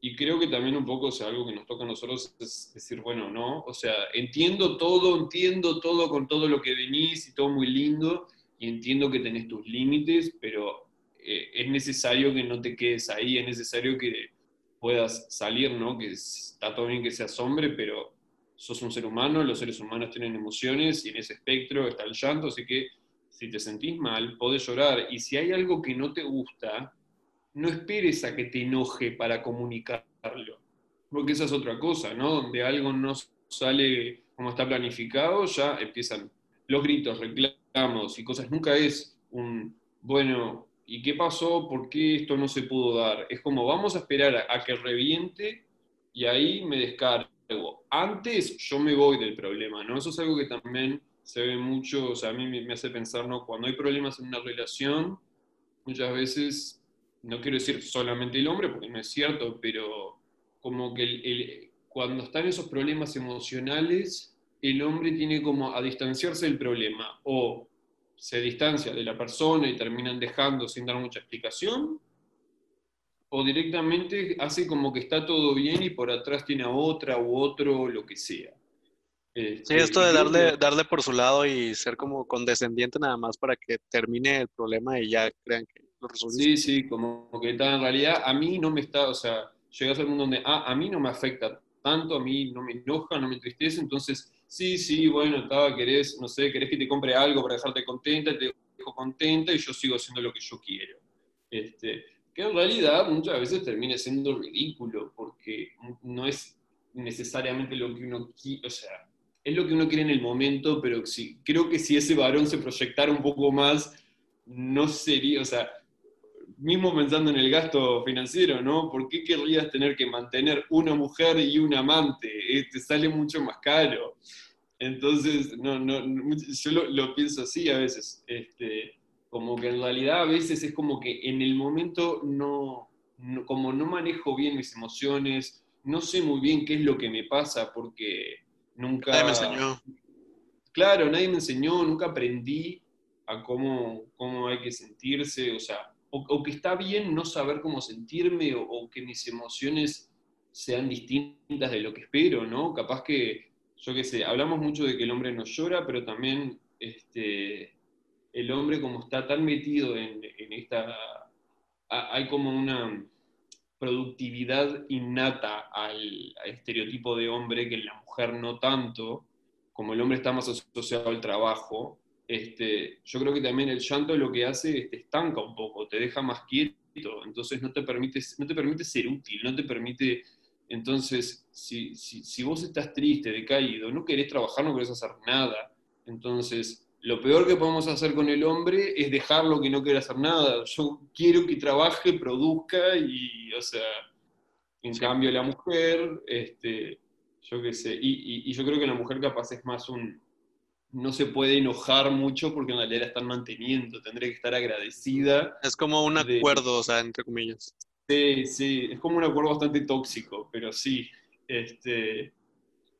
y creo que también un poco, o sea, algo que nos toca a nosotros es decir, bueno, ¿no? O sea, entiendo todo, entiendo todo con todo lo que venís y todo muy lindo, y entiendo que tenés tus límites, pero eh, es necesario que no te quedes ahí, es necesario que puedas salir, ¿no? Que está todo bien que seas hombre, pero sos un ser humano, los seres humanos tienen emociones y en ese espectro está el llanto, así que si te sentís mal, podés llorar. Y si hay algo que no te gusta, no esperes a que te enoje para comunicarlo, porque esa es otra cosa, ¿no? Donde algo no sale como está planificado, ya empiezan los gritos, reclamos y cosas. Nunca es un, bueno, ¿y qué pasó? ¿Por qué esto no se pudo dar? Es como, vamos a esperar a, que reviente y ahí me descargo antes yo me voy del problema, ¿no? Eso es algo que también se ve mucho, o sea, a mí me, hace pensar, ¿no? Cuando hay problemas en una relación, muchas veces, no quiero decir solamente el hombre, porque no es cierto, pero como que cuando están esos problemas emocionales, el hombre tiene como a distanciarse del problema, o se distancia de la persona y terminan dejando sin dar mucha explicación, o directamente hace como que está todo bien y por atrás tiene a otra u otro, lo que sea. Este, sí, esto de darle, darle por su lado y ser como condescendiente nada más para que termine el problema y ya crean que lo resolviste. Sí, sí, como que está en realidad a mí no me está, o sea, llegas al mundo donde ah, a mí no me afecta tanto, a mí no me enoja, no me entristece, entonces sí, sí, bueno, estaba, querés, no sé, querés que te compre algo para dejarte contenta, te dejo contenta y yo sigo haciendo lo que yo quiero. Este, que en realidad muchas veces termina siendo ridículo, porque no es necesariamente lo que uno quiere, o sea, es lo que uno quiere en el momento, pero sí, creo que si ese varón se proyectara un poco más, no sería, o sea, mismo pensando en el gasto financiero, ¿no? ¿Por qué querrías tener que mantener una mujer y un amante? Eh, te sale mucho más caro. Entonces, no, no, yo lo, lo pienso así a veces. Este, como que en realidad a veces es como que en el momento no, no, como no manejo bien mis emociones, no sé muy bien qué es lo que me pasa porque nunca... Nadie me enseñó. Claro, nadie me enseñó, nunca aprendí a cómo, cómo hay que sentirse, o sea, o, que está bien no saber cómo sentirme o, que mis emociones sean distintas de lo que espero, ¿no? Capaz que, yo qué sé, hablamos mucho de que el hombre no llora, pero también este, el hombre como está tan metido en, esta... Hay como una productividad innata al, estereotipo de hombre que la mujer no tanto, como el hombre está más asociado al trabajo, este, yo creo que también el llanto lo que hace te estanca un poco, te deja más quieto, entonces no te permite, no te permite ser útil, no te permite... Entonces, si, si, si vos estás triste, decaído, no querés trabajar, no querés hacer nada, entonces lo peor que podemos hacer con el hombre es dejarlo que no quiera hacer nada. Yo quiero que trabaje, produzca y, o sea, en cambio la mujer, este, yo qué sé, y, yo creo que la mujer capaz es más un, no se puede enojar mucho porque en realidad la están manteniendo, tendría que estar agradecida. Es como un acuerdo, o sea, entre comillas. Sí, sí, es como un acuerdo bastante tóxico, pero sí, este,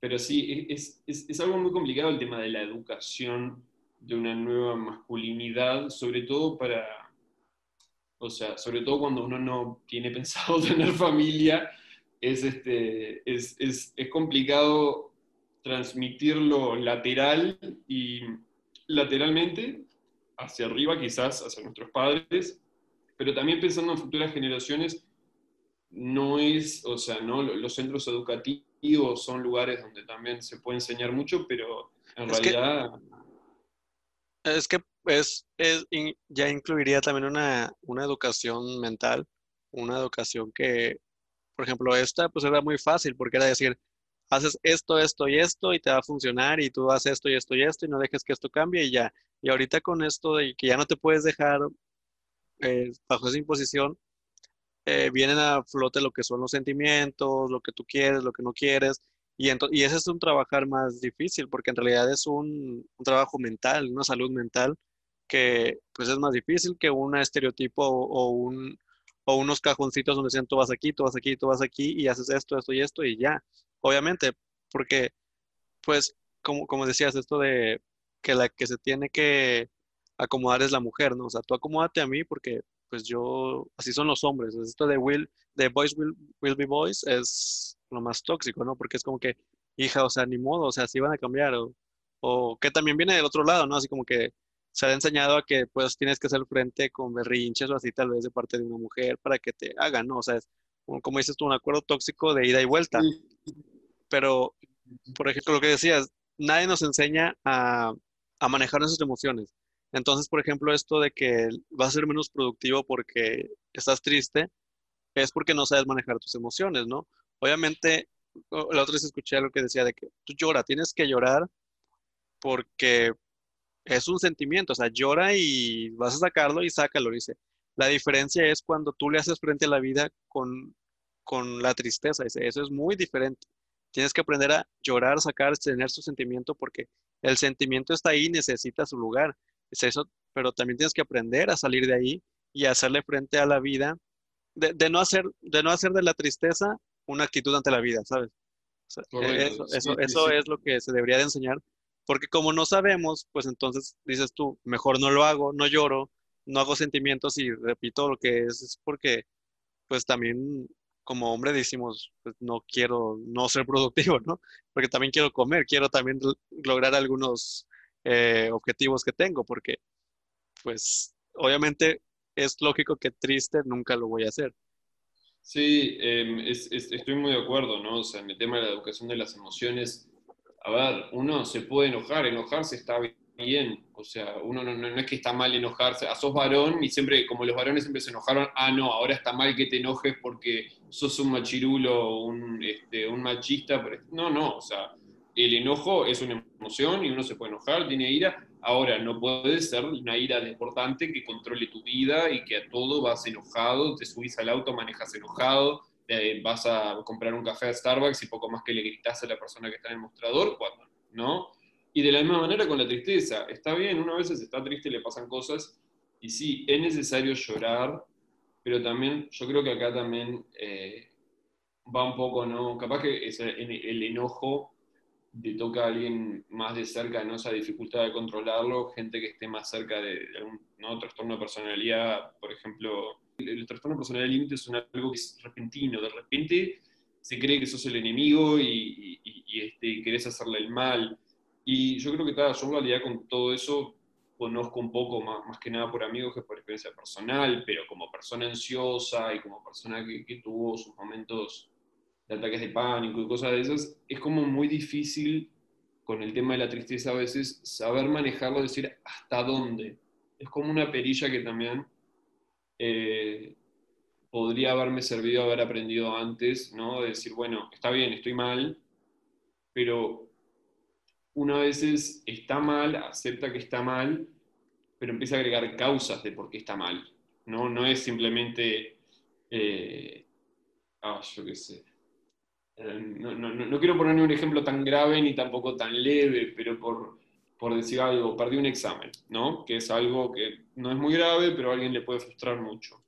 pero sí, es, es, es algo muy complicado el tema de la educación de una nueva masculinidad, sobre todo para, o sea, sobre todo cuando uno no tiene pensado (laughs) tener familia, es, este, es, es, es complicado transmitirlo lateral y lateralmente, hacia arriba quizás, hacia nuestros padres, pero también pensando en futuras generaciones, no es, o sea, no, los centros educativos son lugares donde también se puede enseñar mucho, pero en realidad... Es que es, ya incluiría también una, educación mental, una educación que, por ejemplo, esta pues era muy fácil porque era decir, haces esto, esto y esto y te va a funcionar y tú haces esto y esto y esto y no dejes que esto cambie y ya. Y ahorita con esto de que ya no te puedes dejar eh, bajo esa imposición, eh, vienen a flote lo que son los sentimientos, lo que tú quieres, lo que no quieres y, y ese es un trabajar más difícil, porque en realidad es un, trabajo mental, una salud mental, que pues es más difícil que un estereotipo o, un, o unos cajoncitos donde dicen tú vas aquí, tú vas aquí, tú vas aquí y haces esto, esto y esto y ya. Obviamente, porque pues como, como decías, esto de que la que se tiene que acomodar es la mujer, ¿no? O sea, tú acomódate a mí porque pues yo, así son los hombres. Esto de will, de boys will, will be boys es lo más tóxico, ¿no? Porque es como que, hija, o sea, ni modo, o sea, si van a cambiar, o, o que también viene del otro lado, ¿no? Así como que se ha enseñado a que pues tienes que hacer frente con berrinches o así tal vez de parte de una mujer para que te hagan, ¿no? O sea, es como dices tú, un acuerdo tóxico de ida y vuelta. Pero, por ejemplo, lo que decías, nadie nos enseña a, a manejar nuestras emociones. Entonces, por ejemplo, esto de que vas a ser menos productivo porque estás triste, es porque no sabes manejar tus emociones, ¿no? Obviamente, la otra vez escuché algo que decía de que tú llora, tienes que llorar porque es un sentimiento, o sea, llora y vas a sacarlo y sácalo, dice. La diferencia es cuando tú le haces frente a la vida con, con la tristeza, dice, eso es muy diferente. Tienes que aprender a llorar, sacar, tener su sentimiento porque el sentimiento está ahí, necesita su lugar. Es eso, pero también tienes que aprender a salir de ahí y hacerle frente a la vida, de, de no, hacer, de no hacer de la tristeza una actitud ante la vida, ¿sabes? Eso, eso, es lo que se debería de enseñar, porque como no sabemos, pues entonces dices tú, mejor no lo hago, no lloro, no hago sentimientos y repito lo que es, es porque pues también como hombre decimos, pues no quiero no ser (laughs) productivo, ¿no? Porque también quiero comer, quiero también lograr algunos eh, objetivos que tengo, porque pues obviamente es lógico que triste nunca lo voy a hacer. Sí, em, estoy muy de acuerdo, ¿no? O sea, en el tema de la educación de las emociones, a ver, uno se puede enojar, enojarse está bien, o sea, uno no, es que está mal enojarse, ah, sos varón y siempre, como los varones siempre se enojaron, ah, no, ahora está mal que te enojes porque sos un machirulo, un, este, un machista, no, no, o sea, el enojo es una emoción y uno se puede enojar, tiene ira, Ahora, no puede ser una ira desbordante que controle tu vida y que a todo vas enojado, te subís al auto, manejas enojado, vas a comprar un café a Starbucks y poco más que le gritas a la persona que está en el mostrador, cuando no. Y de la misma manera con la tristeza. Está bien, una vez está triste, le pasan cosas, y sí, es necesario llorar, pero también, yo creo que acá también eh, va un poco, ¿no? Capaz que el enojo te toca a alguien más de cerca, ¿no? esa dificultad de controlarlo, gente que esté más cerca de, algún ¿no? trastorno de personalidad, por ejemplo. El, trastorno de personalidad límite es algo que es repentino, de repente se cree que sos el enemigo y, y, este, querés hacerle el mal. Y yo creo que yo en realidad con todo eso conozco un poco, más, que nada por amigos que por experiencia personal, pero como persona ansiosa y como persona que tuvo sus momentos de ataques de pánico y cosas de esas, es como muy difícil con el tema de la tristeza a veces saber manejarlo, decir hasta dónde. Es como una perilla que también eh, podría haberme servido haber aprendido antes, ¿no? De decir, bueno, está bien, estoy mal, pero una vez está mal, acepta que está mal, pero empieza a agregar causas de por qué está mal, ¿no? No es simplemente, eh, ah, yo qué sé, no, no, no, quiero poner un ejemplo tan grave ni tampoco tan leve, pero por, por decir algo, perdí un examen, ¿no? Que es algo que no es muy grave, pero a alguien le puede frustrar mucho.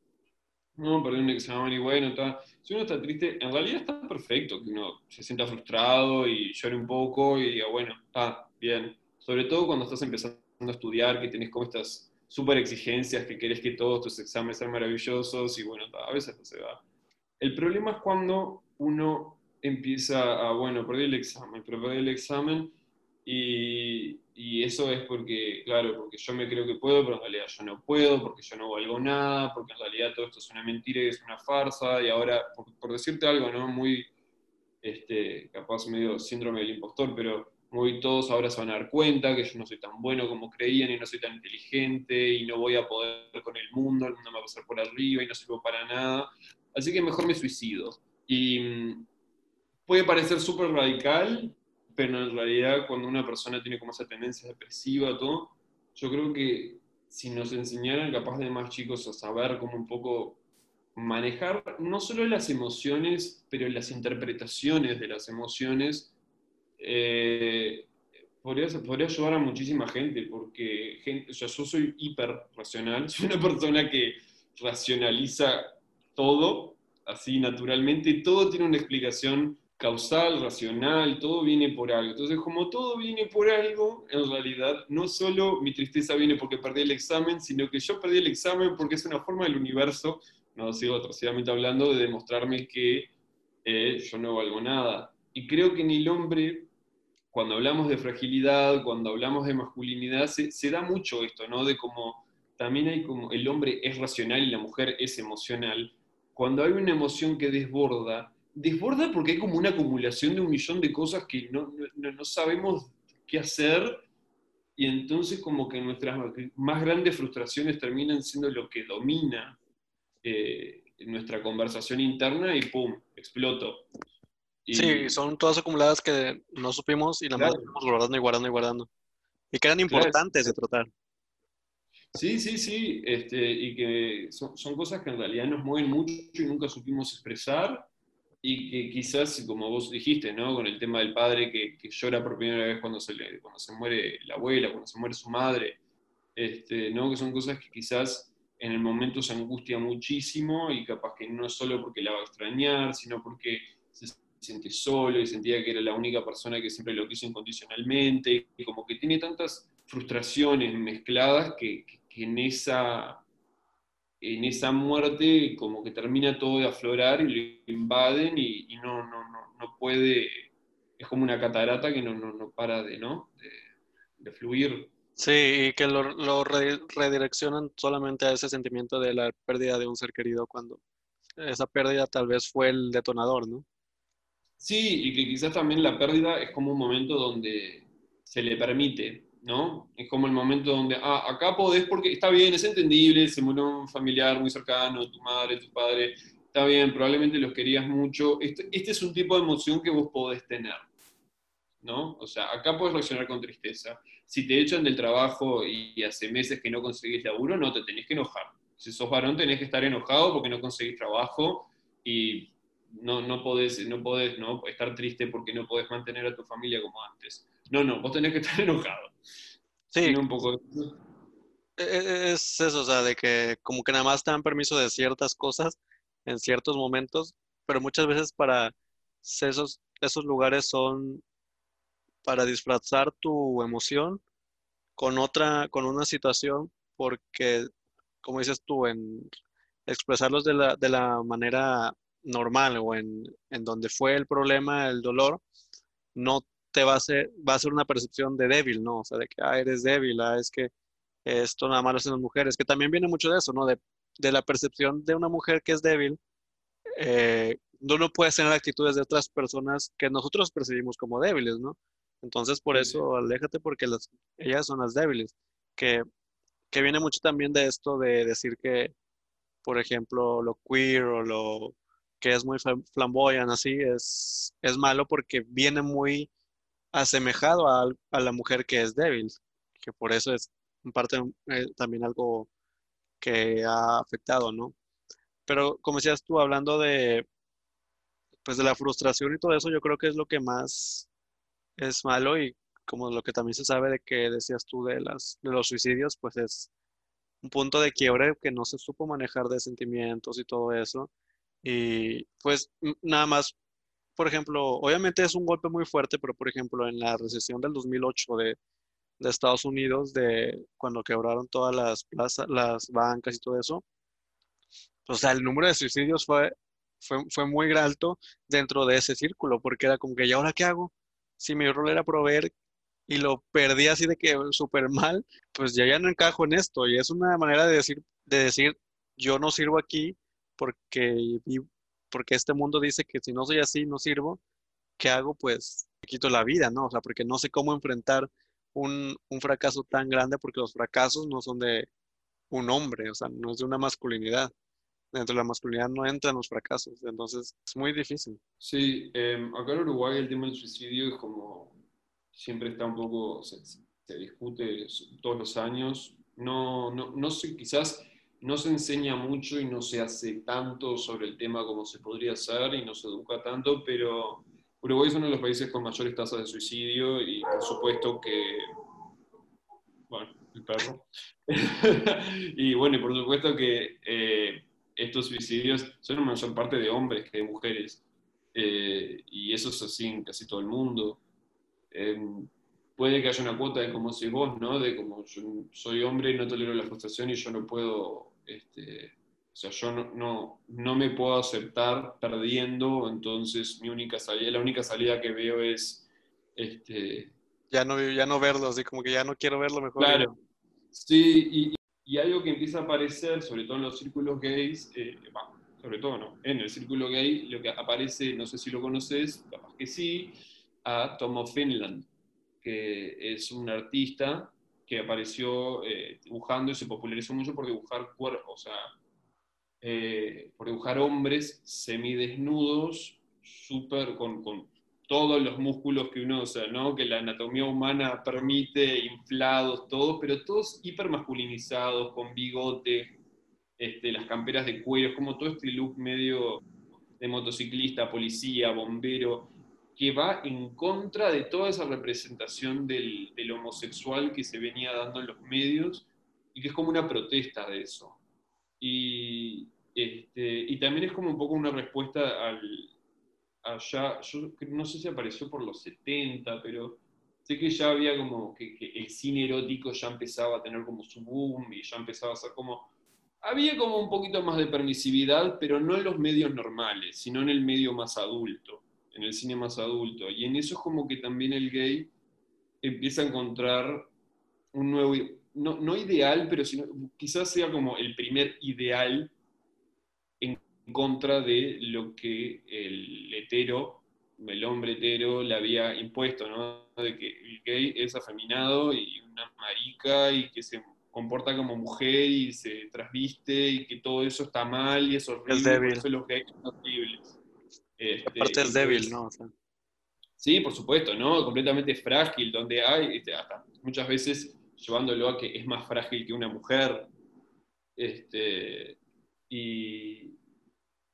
No, perdí un examen y bueno, está, si uno está triste, en realidad está perfecto que uno se sienta frustrado y llore un poco y diga, bueno, está bien. Sobre todo cuando estás empezando a estudiar, que tenés como estas súper exigencias, que querés que todos tus exámenes sean maravillosos y bueno, a veces no se va. El problema es cuando uno empieza a, bueno, perdí el examen, pero perdí el examen y, y, eso es porque, claro, porque yo me creo que puedo, pero en realidad yo no puedo, porque yo no valgo nada, porque en realidad todo esto es una mentira y es una farsa, y ahora, por, decirte algo, ¿no? Muy, este, capaz medio síndrome del impostor, pero muy todos ahora se van a dar cuenta que yo no soy tan bueno como creían y no soy tan inteligente y no voy a poder con el mundo, el mundo me va a pasar por arriba y no sirvo para nada, así que mejor me suicido. Y puede parecer súper radical, pero en realidad cuando una persona tiene como esa tendencia depresiva, todo, yo creo que si nos enseñaran capaz de más chicos a saber cómo un poco manejar no solo las emociones, pero las interpretaciones de las emociones, eh, podría, podría, ayudar a muchísima gente, porque gente, yo soy hiper racional, (laughs) soy una persona que racionaliza todo, así naturalmente, todo tiene una explicación causal, racional, todo viene por algo. Entonces, como todo viene por algo, en realidad no solo mi tristeza viene porque perdí el examen, sino que yo perdí el examen porque es una forma del universo, no sigo atrocidamente hablando, de demostrarme que eh, yo no valgo nada. Y creo que en el hombre, cuando hablamos de fragilidad, cuando hablamos de masculinidad, se da mucho esto, ¿no? De cómo también hay como el hombre es racional y la mujer es emocional. Cuando hay una emoción que desborda, desborda porque hay como una acumulación de un millón de cosas que no, no, sabemos qué hacer y entonces como que nuestras más grandes frustraciones terminan siendo lo que domina eh, nuestra conversación interna y ¡pum! exploto. Sí, son todas acumuladas que no supimos y nada más guardando y guardando y guardando. Y que eran importantes de tratar. Sí, sí, sí, este, y que son, son, cosas que en realidad nos mueven mucho y nunca supimos expresar, y que quizás, como vos dijiste, ¿no? Con el tema del padre que, que llora por primera vez cuando se, le, cuando se muere la abuela, cuando se muere su madre, este, ¿no? Que son cosas que quizás en el momento se angustia muchísimo y capaz que no es solo porque la va a extrañar, sino porque se siente solo y sentía que era la única persona que siempre lo quiso incondicionalmente, y como que tiene tantas frustraciones mezcladas que, que en esa en esa muerte como que termina todo de aflorar y lo invaden y, no, no, no, no, puede, es como una catarata que no, no, no para de, ¿no? De, fluir. Sí, y que lo, lo redireccionan solamente a ese sentimiento de la pérdida de un ser querido cuando esa pérdida tal vez fue el detonador, ¿no? Sí, y que quizás también la pérdida es como un momento donde se le permite ¿no? Es como el momento donde, ah, acá podés porque está bien, es entendible, se murió un familiar muy cercano, tu madre, tu padre, está bien, probablemente los querías mucho. Este, este, es un tipo de emoción que vos podés tener, ¿no? O sea, acá podés reaccionar con tristeza. Si te echan del trabajo y hace meses que no conseguís laburo, no te tenés que enojar. Si sos varón, tenés que estar enojado porque no conseguís trabajo y no, no podés, no podés ¿no? estar triste porque no podés mantener a tu familia como antes. No, no, vos tenés que estar (laughs) enojado. Sí. Un poco... E, e, es eso, o sea, de que como que nada más te dan permiso de ciertas cosas en ciertos momentos, pero muchas veces para esos, esos lugares son para disfrazar tu emoción con otra, con una situación, porque, como dices tú, en expresarlos de la, de la manera normal o en, en donde fue el problema, el dolor, no te va a ser, va a ser una percepción de débil, ¿no? O sea, de que, ah, eres débil, ah, es que esto nada más lo hacen las mujeres, que también viene mucho de eso, ¿no? De, de la percepción de una mujer que es débil, eh, no puede tener actitudes de otras personas que nosotros percibimos como débiles, ¿no? Entonces, por eso, aléjate porque las, ellas son las débiles, que, que viene mucho también de esto de decir que, por ejemplo, lo queer o lo que es muy flamboyant, así, es, es malo porque viene muy asemejado a, la mujer que es débil, que por eso es en parte eh, también algo que ha afectado, ¿no? Pero como decías tú, hablando de, pues de la frustración y todo eso, yo creo que es lo que más es malo y como lo que también se sabe de que decías tú de, las, de los suicidios, pues es un punto de quiebre que no se supo manejar de sentimientos y todo eso. Y pues nada más, por ejemplo, obviamente es un golpe muy fuerte, pero por ejemplo en la recesión del 2008 de, de Estados Unidos, de cuando quebraron todas las plazas, las bancas y todo eso, o sea, el número de suicidios fue, fue, fue muy alto dentro de ese círculo, porque era como que, ¿y ahora qué hago? Si mi rol era proveer y lo perdí así de que súper mal, pues ya ya no encajo en esto. Y es una manera de decir, de decir, yo no sirvo aquí porque, porque este mundo dice que si no soy así, no sirvo. ¿Qué hago? Pues me quito la vida, ¿no? O sea, porque no sé cómo enfrentar un, un fracaso tan grande, porque los fracasos no son de un hombre, o sea, no es de una masculinidad dentro de la masculinidad no entran los fracasos, entonces es muy difícil. Sí, em, acá en Uruguay el tema del suicidio es como, siempre está un poco, se, se discute todos los años, no, no, no sé, quizás no se enseña mucho y no se hace tanto sobre el tema como se podría hacer y no se educa tanto, pero Uruguay es uno de los países con mayores tasas de suicidio y por supuesto que, bueno, el perro, (laughs) y bueno, y por supuesto que eh, estos suicidios son una mayor parte de hombres que de mujeres. Eh, y eso es así en casi todo el mundo. Em, puede que haya una cuota de como si vos, ¿no? De como yo soy hombre y no tolero la frustración y yo no puedo, este, o sea, yo no, no, no, me puedo aceptar perdiendo, entonces mi única salida, la única salida que veo es, este... Ya no, ya no verlo, así como que ya no quiero verlo mejor. Claro. Sí, y, y algo que empieza a aparecer, sobre todo en los círculos gays, eh, sobre todo no, en el círculo gay, lo que aparece, no sé si lo conoces, capaz que sí, a Tom of Finland, que es un artista que apareció eh, dibujando y se popularizó mucho por dibujar cuerpos, o sea, eh, por dibujar hombres semidesnudos, súper con, con todos los músculos que uno, o sea, ¿no? que la anatomía humana permite, inflados, todos, pero todos hipermasculinizados, con bigote, este, las camperas de cuello, como todo este look medio de motociclista, policía, bombero, que va en contra de toda esa representación del, del homosexual que se venía dando en los medios y que es como una protesta de eso. Y, este, y también es como un poco una respuesta al, allá, yo no sé si apareció por los 70, pero sé que ya había como que, el cine erótico ya empezaba a tener como su boom y ya empezaba a ser como... Había como un poquito más de permisividad, pero no en los medios normales, sino en el medio más adulto, en el cine más adulto. Y en eso es como que también el gay empieza a encontrar un nuevo, no, no ideal, pero sino, quizás sea como el primer ideal contra de lo que el hetero, el hombre hetero, le había impuesto, ¿no? De que el gay es afeminado y una marica y que se comporta como mujer y se trasviste y que todo eso está mal y es horrible. Es débil. Por eso los gays son horribles. Este, Aparte es débil, ¿no? Sí, por supuesto, ¿no? Completamente frágil, donde hay, este, hasta muchas veces llevándolo a que es más frágil que una mujer. Este, y,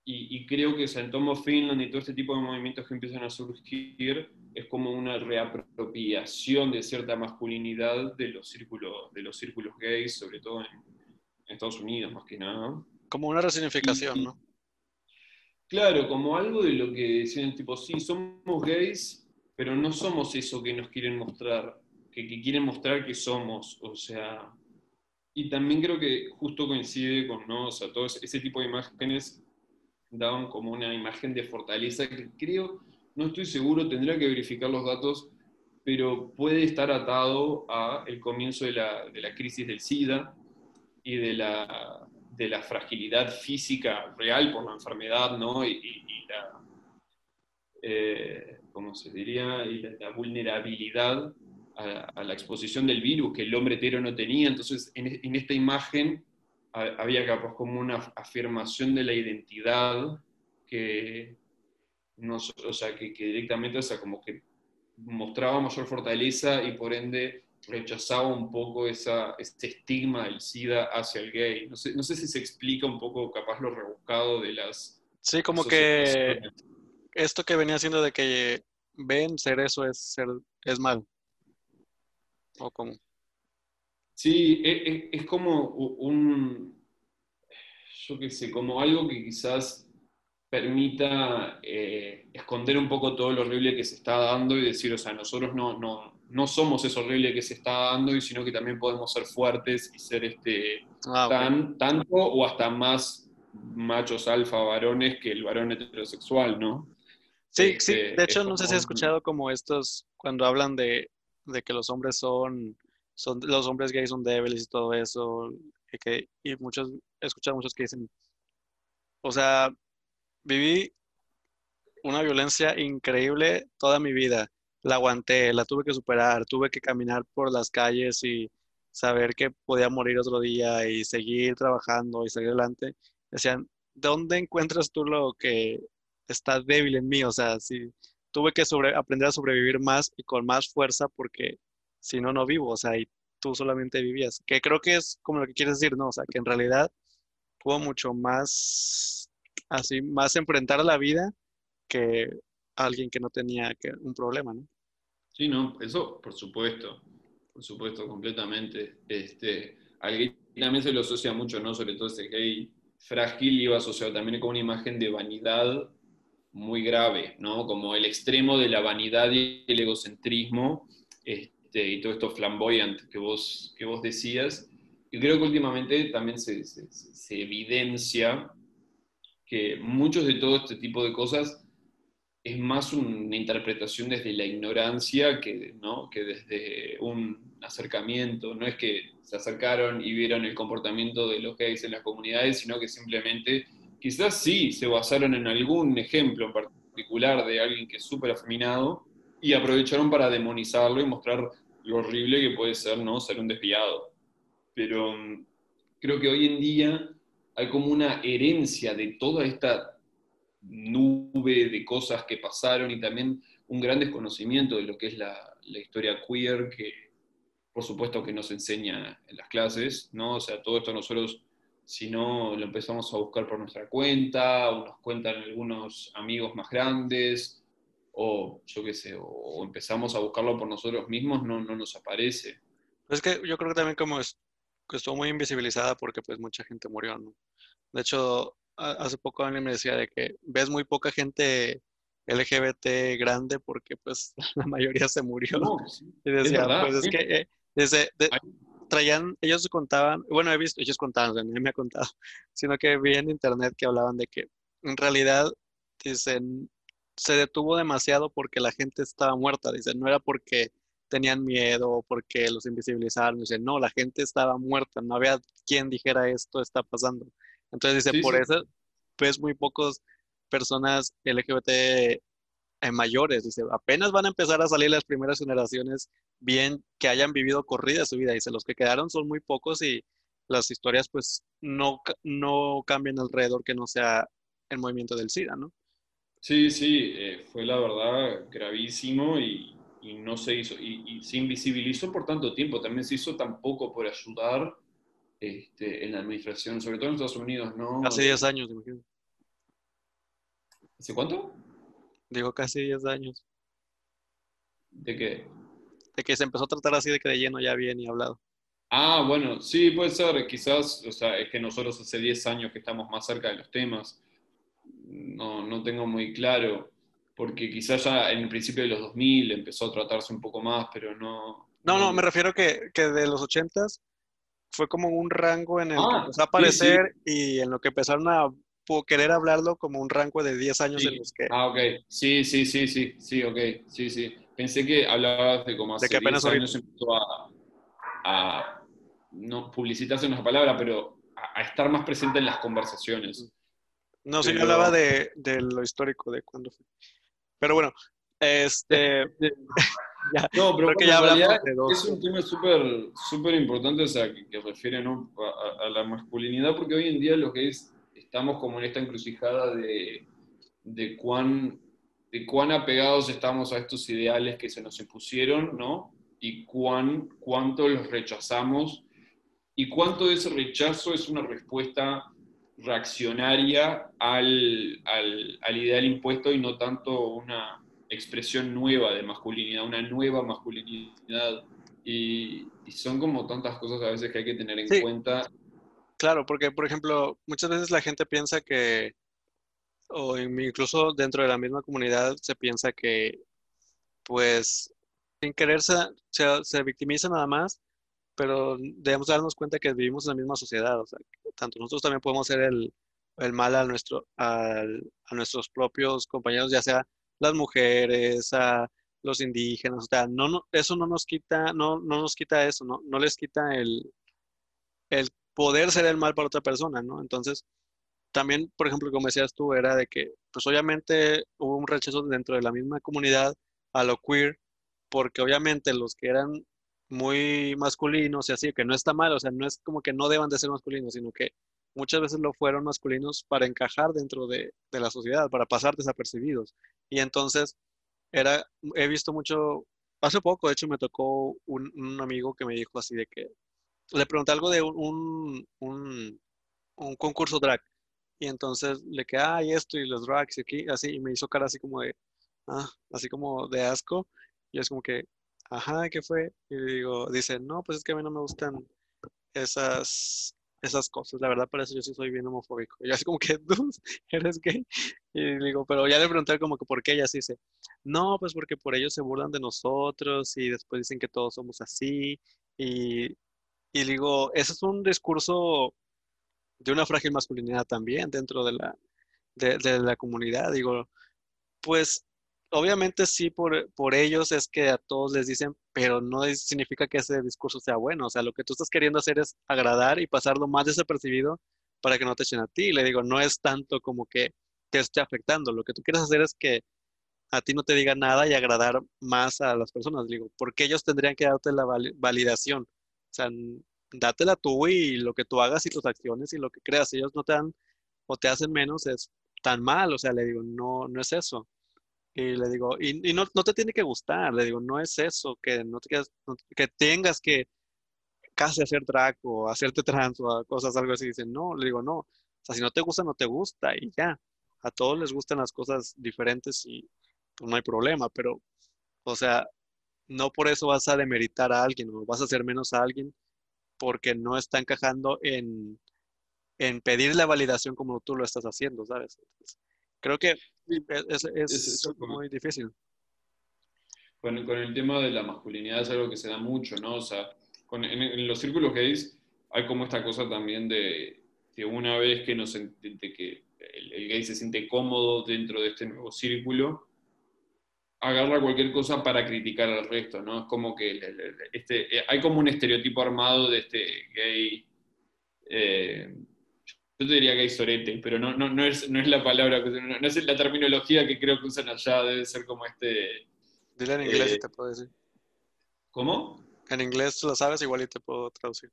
y, creo que San Tomo Finland y todo este tipo de movimientos que empiezan a surgir es como una reapropiación de cierta masculinidad de los círculos, de los círculos gays, sobre todo en, Estados Unidos más que nada. Como una resignificación, ¿no? Claro, como algo de lo que decían, tipo, sí, somos gays, pero no somos eso que nos quieren mostrar, que, que quieren mostrar que somos, o sea, y también creo que justo coincide con, ¿no? O sea, todo ese tipo de imágenes daban como una imagen de fortaleza que creo, no estoy seguro, tendría que verificar los datos, pero puede estar atado a el comienzo de la, de la crisis del SIDA y de la, de la, fragilidad física real por la enfermedad, ¿no? Y, la, eh, ¿cómo se diría? Y la, vulnerabilidad a, la exposición del virus que el hombre hetero no tenía. Entonces, en, en esta imagen había capaz como una afirmación de la identidad que, o sea, que, directamente, o sea, como que mostraba mayor fortaleza y por ende rechazaba un poco esa, ese estigma del SIDA hacia el gay. No sé, no sé si se explica un poco capaz lo rebuscado de las... Sí, como que esto que venía haciendo de que ven ser eso es, ser, es mal. ¿O cómo? Sí, e, e, es, como un, yo qué sé, como algo que quizás permita eh, esconder un poco todo lo horrible que se está dando y decir, o sea, nosotros no, no, no somos eso horrible que se está dando, y sino que también podemos ser fuertes y ser este, ah, tan, tanto o hasta más machos alfa varones que el varón heterosexual, ¿no? Sí, sí, este, de hecho no sé si has escuchado como estos, cuando hablan de, de que los hombres son son, los hombres gays son débiles y todo eso. Que, y muchos, he escuchado muchos que dicen, o sea, viví una violencia increíble toda mi vida. La aguanté, la tuve que superar, tuve que caminar por las calles y saber que podía morir otro día y seguir trabajando y seguir adelante. Decían, ¿dónde encuentras tú lo que está débil en mí? O sea, si tuve que sobre, aprender a sobrevivir más y con más fuerza porque si no, no vivo, o sea, y tú solamente vivías. Que creo que es como lo que quieres decir, ¿no? O sea, que en realidad pudo mucho más, así, más enfrentar la vida que alguien que no tenía que, un problema, ¿no? Sí, no, eso por supuesto, por supuesto, completamente. Este, al también se lo asocia mucho, ¿no? Sobre todo ese gay frágil iba asociado también con una imagen de vanidad muy grave, ¿no? Como el extremo de la vanidad y el egocentrismo, este, y todo esto flamboyant que vos, que vos decías. Y creo que últimamente también se, evidencia que muchos de todo este tipo de cosas es más una interpretación desde la ignorancia que, ¿no? que desde un acercamiento. No es que se acercaron y vieron el comportamiento de los gays en las comunidades, sino que simplemente quizás sí se basaron en algún ejemplo en particular de alguien que es súper afeminado y aprovecharon para demonizarlo y mostrar lo horrible que puede ser no ser un desviado. Pero mm, creo que hoy en día hay como una herencia de toda esta nube de cosas que pasaron y también un gran desconocimiento de lo que es la, la historia queer que por supuesto que nos enseña en las clases, ¿no? O sea, todo esto nosotros, si no lo empezamos a buscar por nuestra cuenta, o nos cuentan algunos amigos más grandes, o yo qué sé, o, empezamos a buscarlo por nosotros mismos, no, no nos aparece. Es que yo creo que también como es, que estuvo muy invisibilizada porque pues mucha gente murió, ¿no? De hecho, hace poco alguien me decía de que ves muy poca gente LGBT grande porque pues (laughs) la mayoría se murió. (laughs) y decía, pues es que eh, desde, traían, ellos contaban, bueno, he visto, ellos contaban, nadie me ha contado, (laughs) sino que vi en internet que hablaban de que en realidad dicen, se detuvo demasiado porque la gente estaba muerta. Dice, no era porque tenían miedo o porque los invisibilizaron. Dice, no, la gente estaba muerta. No había quien dijera esto está pasando. Entonces dice, por eso pues muy pocos personas LGBT mayores. Dice, apenas van a empezar a salir las primeras generaciones bien que hayan vivido corrida su vida. Dice, los que quedaron son muy pocos y las historias pues no, no cambian alrededor que no sea el movimiento del SIDA, ¿no? Sí, sí, eh, fue la verdad gravísimo y, no se hizo, y, se invisibilizó por tanto tiempo, también se hizo tan poco por ayudar este, en la administración, sobre todo en Estados Unidos, ¿no? Hace 10 años, imagino. ¿Hace cuánto? Digo casi 10 años. ¿De qué? De que se empezó a tratar así de que de lleno ya bien y hablado. Ah, bueno, sí, puede ser, quizás, o sea, es que nosotros hace 10 años que estamos más cerca de los temas no, no tengo muy claro. porque quizás ya en el principio de los 2000 empezó a tratarse un poco más, pero no... No, no, me refiero que, que de los 80s fue como un rango en el que Ah, empezó a sí, aparecer y en lo que empezaron a querer hablarlo como un rango de 10 años Sí. en los que... Ah, ok. Sí, sí, sí, sí, sí, ok. Sí, sí. Pensé que hablabas de como hace que apenas 10 años empezó a, a no publicitarse una palabra, pero a, a estar más presente en las conversaciones. No, sí, yo hablaba de, de lo histórico, de cuándo fue. Pero bueno, este... (laughs) (laughs) ya, No, pero Creo que bueno, ya en hablamos realidad de dos. es un tema súper súper importante, o sea, que, que refiere ¿no? a la masculinidad, porque hoy en día lo que es, estamos como en esta encrucijada de, de, cuán, de cuán apegados estamos a estos ideales que se nos impusieron, ¿no? Y cuán, cuánto los rechazamos, y cuánto de ese rechazo es una respuesta reaccionaria al, al, al ideal impuesto y no tanto una expresión nueva de masculinidad, una nueva masculinidad. Y, y son como tantas cosas a veces que hay que tener en Sí. cuenta. Claro, porque por ejemplo, muchas veces la gente piensa que, o in- incluso dentro de la misma comunidad se piensa que, pues, sin querer se, se, se victimiza nada más, pero debemos darnos cuenta que vivimos en la misma sociedad, o sea, tanto nosotros también podemos hacer el, el mal a nuestro, al- a nuestros propios compañeros, ya sea las mujeres, a los indígenas, o sea, no, no, eso no nos quita, no, no nos quita eso, no, no les quita el, el poder ser el mal para otra persona, ¿no? Entonces, también, por ejemplo, como decías tú, era de que, pues obviamente hubo un rechazo dentro de la misma comunidad a lo queer, porque obviamente los que eran muy masculinos y así, que no está mal, o sea, no es como que no deban de ser masculinos, sino que muchas veces lo fueron masculinos para encajar dentro de, de la sociedad, para pasar desapercibidos. Y entonces, era, he visto mucho, hace poco, de hecho, me tocó un, amigo que me dijo así de que, le pregunté algo de un, un, un, concurso drag. Y entonces le quedé, ay, esto y los drags y aquí, así, y me hizo cara así como de, ah, así como de asco. Y es como que, ajá, ¿qué fue? Y digo, dice, no, pues es que a mí no me gustan esas, esas cosas. La verdad, para eso yo sí soy bien homofóbico. Yo así como que, (laughs) dude, eres gay. Y digo, pero ya le pregunté como que por qué ella así dice, no, pues porque por ellos se burlan de nosotros y después dicen que todos somos así. Y, y digo, ese es un discurso de una frágil masculinidad también dentro de la, de la comunidad. Digo, pues obviamente sí por, por ellos es que a todos les dicen, pero no significa que ese discurso sea bueno. O sea, lo que tú estás queriendo hacer es agradar y pasarlo más desapercibido para que no te echen a ti. Le digo, no es tanto como que te esté afectando. Lo que tú quieres hacer es que a ti no te diga nada y agradar más a las personas. Digo, porque ellos tendrían que darte la vali- validación. O sea, dátela tú y lo que tú hagas y tus acciones y lo que creas. Ellos no te dan o te hacen menos, es tan mal. O sea, le digo, no, no es eso. Y le digo, y, no, no te tiene que gustar, le digo, no es eso, que no te quedas- que tengas que casi hacer drag o hacerte (laughs) trans o cosas algo así. Dicen, no, le digo, no. O sea, si no te gusta, no te gusta y ya. A todos les gustan las cosas diferentes y pues, no hay problema, pero, o sea, no por eso vas a demeritar a alguien o vas a hacer menos a alguien porque no está encajando en, en pedir la validación como tú lo estás haciendo, ¿sabes? Creo que es, muy difícil. Con, con el tema de la masculinidad es algo que se da mucho, ¿no? O sea, con- en, en los círculos gays hay como esta cosa también de que una vez que, nos, de que el, el gay se siente cómodo dentro de este nuevo círculo, agarra cualquier cosa para criticar al resto, ¿no? Es como que este, eh, hay como un estereotipo armado de este gay, eh, yo te diría gay sorete, pero no, no, no, es, no es la palabra, que- no, no es la terminología que creo que usan allá, debe ser como este... Dile en inglés y Eh, te puedo decir. ¿Cómo? En inglés tú lo sabes, igual y te puedo traducir.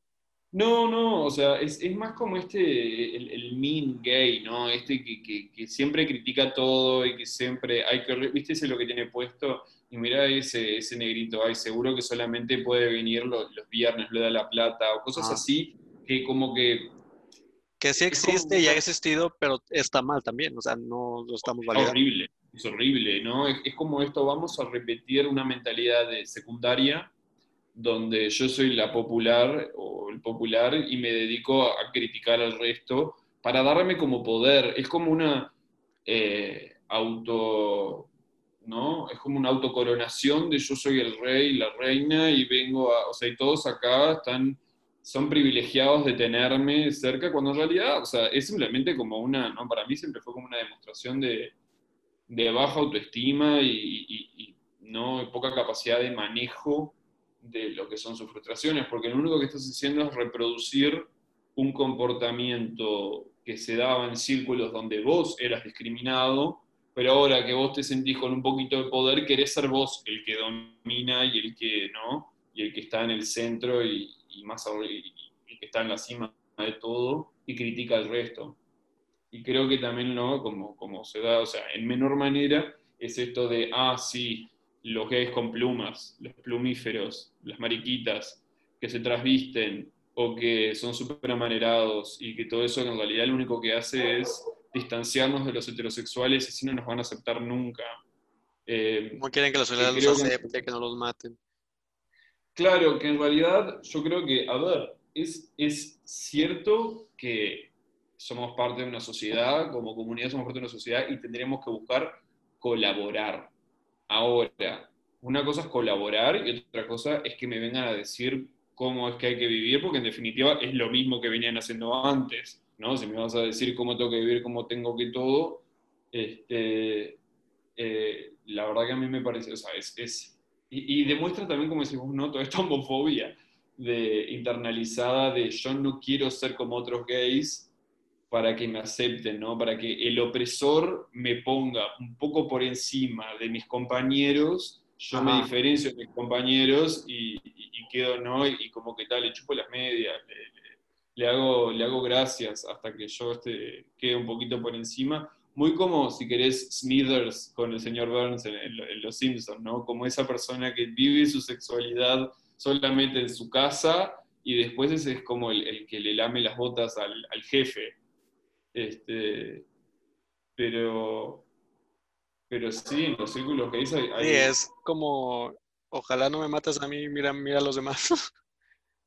No, no, o sea, es, es más como este, el, el mean gay, ¿no? Este que, que- que siempre critica todo y que siempre hay que, ¿viste? Ese es lo que tiene puesto, y mira ese, ese negrito, ay, seguro que solamente puede venir los, los viernes, le da la plata, o cosas Ah. así, que como que Que sí Es existe y ha existido, pero está mal también. O sea, no lo estamos es validando. horrible, es horrible, ¿no? Es, es como esto, vamos a repetir una mentalidad de secundaria, donde yo soy la popular o el popular y me dedico a criticar al resto para darme como poder. Es como una eh, auto ¿no? Es como una autocoronación de yo soy el rey, la reina, y vengo a, o sea, y todos acá están, son privilegiados de tenerme cerca, cuando en realidad, o sea, es simplemente como una, ¿no? Para mí siempre fue como una demostración de, de baja autoestima y, no poca capacidad de manejo de lo que son sus frustraciones, porque lo único que estás haciendo es reproducir un comportamiento que se daba en círculos donde vos eras discriminado, pero ahora que vos te sentís con un poquito de poder, querés ser vos el que domina y el que no, y el que está en el centro y, más y, que está en la cima de todo y critica al resto. Y creo que también, ¿no? Como, como se da, o sea, en menor manera, es esto de, ah, sí, los gays con plumas, los plumíferos, las mariquitas, que se trasvisten o que son súper amanerados y que todo eso en realidad lo único que hace es distanciarnos de los heterosexuales y así no nos van a aceptar nunca. Eh, no quieren que la sociedad los acepte, que, que no los maten. Claro, que en realidad yo creo que, a ver, es, es cierto que somos parte de una sociedad, como comunidad somos parte de una sociedad y tendríamos que buscar colaborar. Ahora, una cosa es colaborar y otra cosa es que me vengan a decir cómo es que hay que vivir, porque en definitiva es lo mismo que venían haciendo antes. ¿no? Si me vas a decir cómo tengo que vivir, cómo tengo que todo, este, eh, la verdad que a mí me parece, o sea, es, y, demuestra también, como decimos, ¿no? Toda esta homofobia de, internalizada de yo no quiero ser como otros gays para que me acepten, ¿no? Para que el opresor me ponga un poco por encima de mis compañeros, yo me diferencio de mis compañeros y, quedo, ¿no? Y, como que tal, le chupo las medias, le hago, le hago gracias hasta que yo este, quede un poquito por encima. Muy como, si querés, Smithers con el señor Burns en, Los Simpsons, ¿no? Como esa persona que vive su sexualidad solamente en su casa y después ese es como el, que le lame las botas al, jefe. Este, pero, pero sí, en los círculos que dice Sí, es como, ojalá no me mates a mí, mira, mira a los demás. (laughs)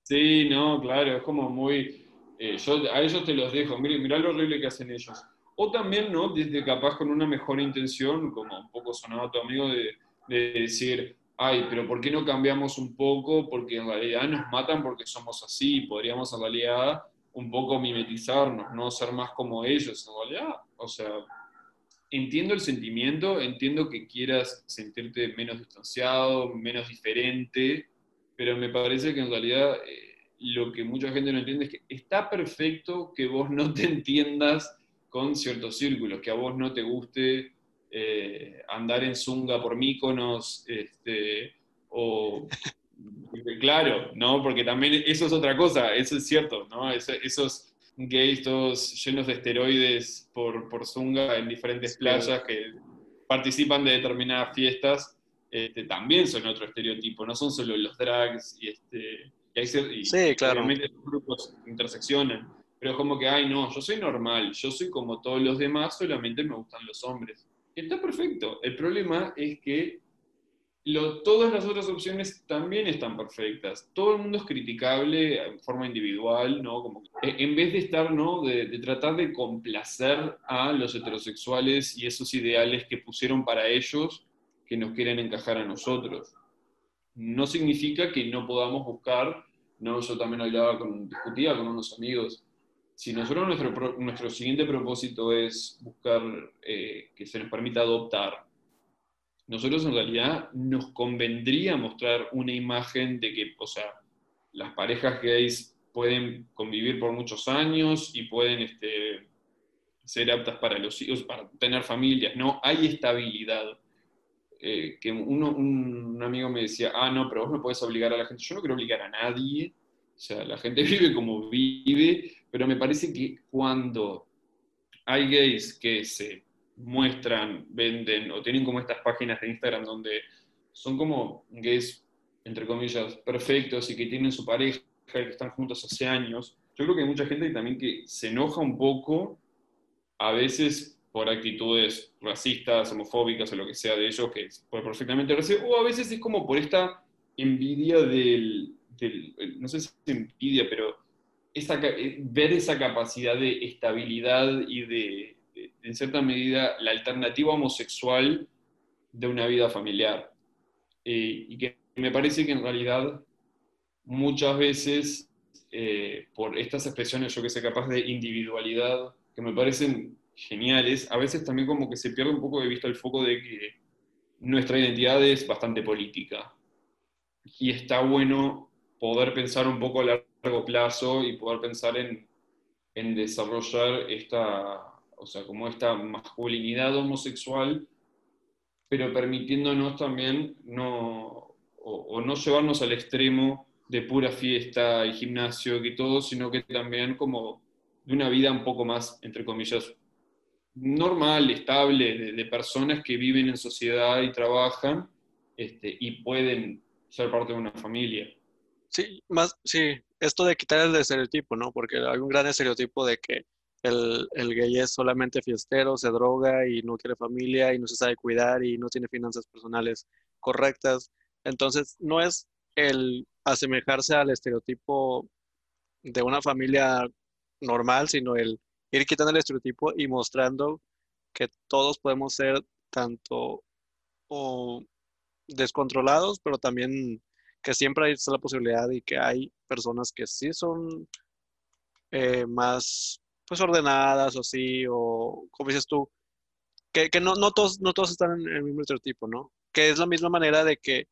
Sí, no, claro, es como muy... Eh, yo a ellos te los dejo, mira, mira lo horrible que hacen ellos. O también, ¿no? Desde capaz con una mejor intención, como un poco sonaba tu amigo, de, decir, ay, pero ¿por qué no cambiamos un poco? Porque en realidad nos matan porque somos así, podríamos en realidad un poco mimetizarnos, no ser más como ellos, en realidad. O sea, entiendo el sentimiento, entiendo que quieras sentirte menos distanciado, menos diferente, pero me parece que en realidad eh, lo que mucha gente no entiende es que está perfecto que vos no te entiendas con ciertos círculos, que a vos no te guste eh, andar en zunga por míconos, este, o (laughs) claro, ¿no? Porque también eso es otra cosa, eso es cierto, ¿no? esos gays todos llenos de esteroides por, por zunga en diferentes playas que participan de determinadas fiestas, este, también son otro estereotipo, no son solo los drags y, este, y, sí, claro. los grupos interseccionan, pero es como que, ay, no, yo soy normal, yo soy como todos los demás, solamente me gustan los hombres. está perfecto. El problema es que lo, todas las otras opciones también están perfectas. Todo el mundo es criticable en forma individual, ¿no? Como, en vez de estar, ¿no? De, de, tratar de complacer a los heterosexuales y esos ideales que pusieron para ellos, que nos quieren encajar a nosotros. No significa que no podamos buscar, no, yo también hablaba con, discutía con unos amigos, si nosotros nuestro, nuestro siguiente propósito es buscar eh, que se nos permita adoptar, nosotros en realidad nos convendría mostrar una imagen de que, o sea, las parejas gays pueden convivir por muchos años y pueden este, ser aptas para los hijos, para tener familias, ¿no? Hay estabilidad. Eh, que uno, un, amigo me decía, ah, no, pero vos no podés obligar a la gente. Yo no quiero obligar a nadie, o sea, la gente (laughs) vive como vive, pero me parece que cuando hay gays que se muestran, venden o tienen como estas páginas de Instagram donde son como gays, entre comillas, perfectos y que tienen su pareja y que están juntos hace años, yo creo que hay mucha gente también que se enoja un poco a veces por actitudes racistas, homofóbicas o lo que sea de ellos, que puede perfectamente recibir, o a veces es como por esta envidia del, no sé si es envidia, pero eh, ver esa capacidad de estabilidad y de, en cierta medida, la alternativa homosexual de una vida familiar. Eh, y que me parece que en realidad muchas veces eh, por estas expresiones, yo que sé, capaz de individualidad, que me parecen geniales, a veces también como que se pierde un poco de vista el foco de que nuestra identidad es bastante política. Y está bueno poder pensar un poco a largo plazo y poder pensar en, en desarrollar esta, o sea, como esta masculinidad homosexual, pero permitiéndonos también no, o, no llevarnos al extremo de pura fiesta y gimnasio y todo, sino que también como de una vida un poco más, entre comillas, normal, estable, de, personas que viven en sociedad y trabajan este, y pueden ser parte de una familia. Sí, más, sí, esto de quitar el estereotipo, ¿no? Porque hay un gran estereotipo de que el, el, gay es solamente fiestero, se droga y no quiere familia y no se sabe cuidar y no tiene finanzas personales correctas. Entonces, no es el asemejarse al estereotipo de una familia normal, sino el ir quitando el estereotipo y mostrando que todos podemos ser tanto descontrolados, pero también que siempre hay la posibilidad y que hay personas que sí son eh, más pues ordenadas o sí, o como dices tú, que, no, no, todos, no todos están en el mismo estereotipo, ¿no? Que es la misma manera de que,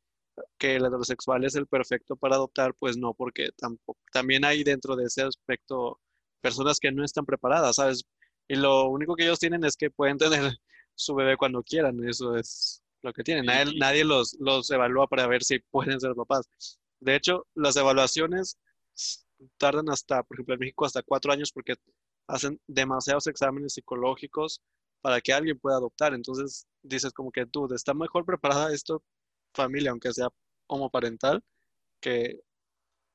que el heterosexual es el perfecto para adoptar, pues no, porque tampoco, también hay dentro de ese aspecto personas que no están preparadas, ¿sabes? Y lo único que ellos tienen es que pueden tener (laughs) su bebé cuando quieran, eso es lo que tienen. Nadie, nadie los, los evalúa para ver si pueden ser papás. De hecho, las evaluaciones tardan hasta, por ejemplo, en México hasta cuatro años porque hacen demasiados exámenes psicológicos para que alguien pueda adoptar. Entonces dices como que tú, está mejor preparada esto familia, aunque sea homoparental, que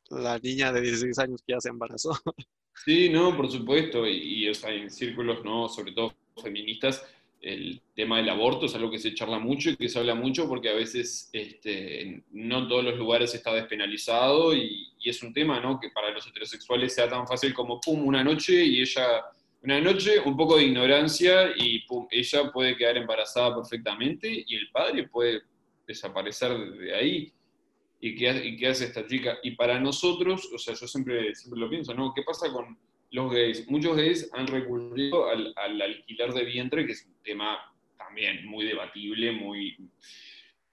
la niña de 16 años que ya se embarazó. (laughs) Sí, no, por supuesto, y, y en círculos, no, sobre todo feministas, el tema del aborto es algo que se charla mucho y que se habla mucho porque a veces este, no todos los lugares está despenalizado y, es un tema ¿no? que para los heterosexuales sea tan fácil como pum, una noche y ella, una noche, un poco de ignorancia y pum, ella puede quedar embarazada perfectamente y el padre puede desaparecer de ahí. ¿Y qué, y qué hace esta chica? Y para nosotros, o sea, yo siempre, siempre lo pienso, ¿no? ¿Qué pasa con los gays. Muchos gays han recurrido al, alquiler de vientre, que es un tema también muy debatible, muy...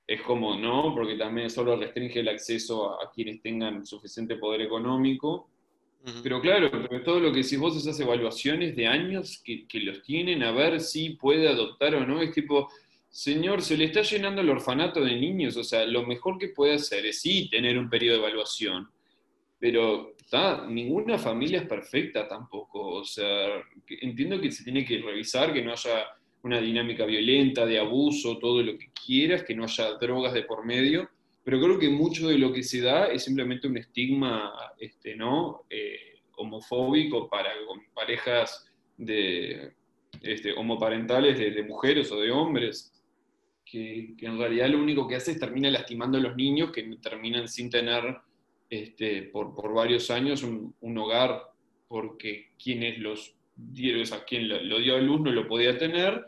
Es como, ¿no? Porque también solo restringe el acceso a, quienes tengan suficiente poder económico. Pero claro, todo lo que si vos esas evaluaciones de años que, que, los tienen a ver si puede adoptar o no, es tipo, señor, se le está llenando el orfanato de niños, o sea, lo mejor que puede hacer es sí tener un periodo de evaluación, pero ninguna familia es perfecta tampoco. O sea, entiendo que se tiene que revisar, que no haya una dinámica violenta, de abuso, todo lo que quieras, que no haya drogas de por medio, pero creo que mucho de lo que se da es simplemente un estigma este, ¿no? Eh, homofóbico para parejas de, este, homoparentales de, mujeres o de hombres, que, que, en realidad lo único que hace es termina lastimando a los niños que terminan sin tener este, por, por, varios años un, un, hogar porque quienes los dieron, o sea, quien lo, dio a luz no lo podía tener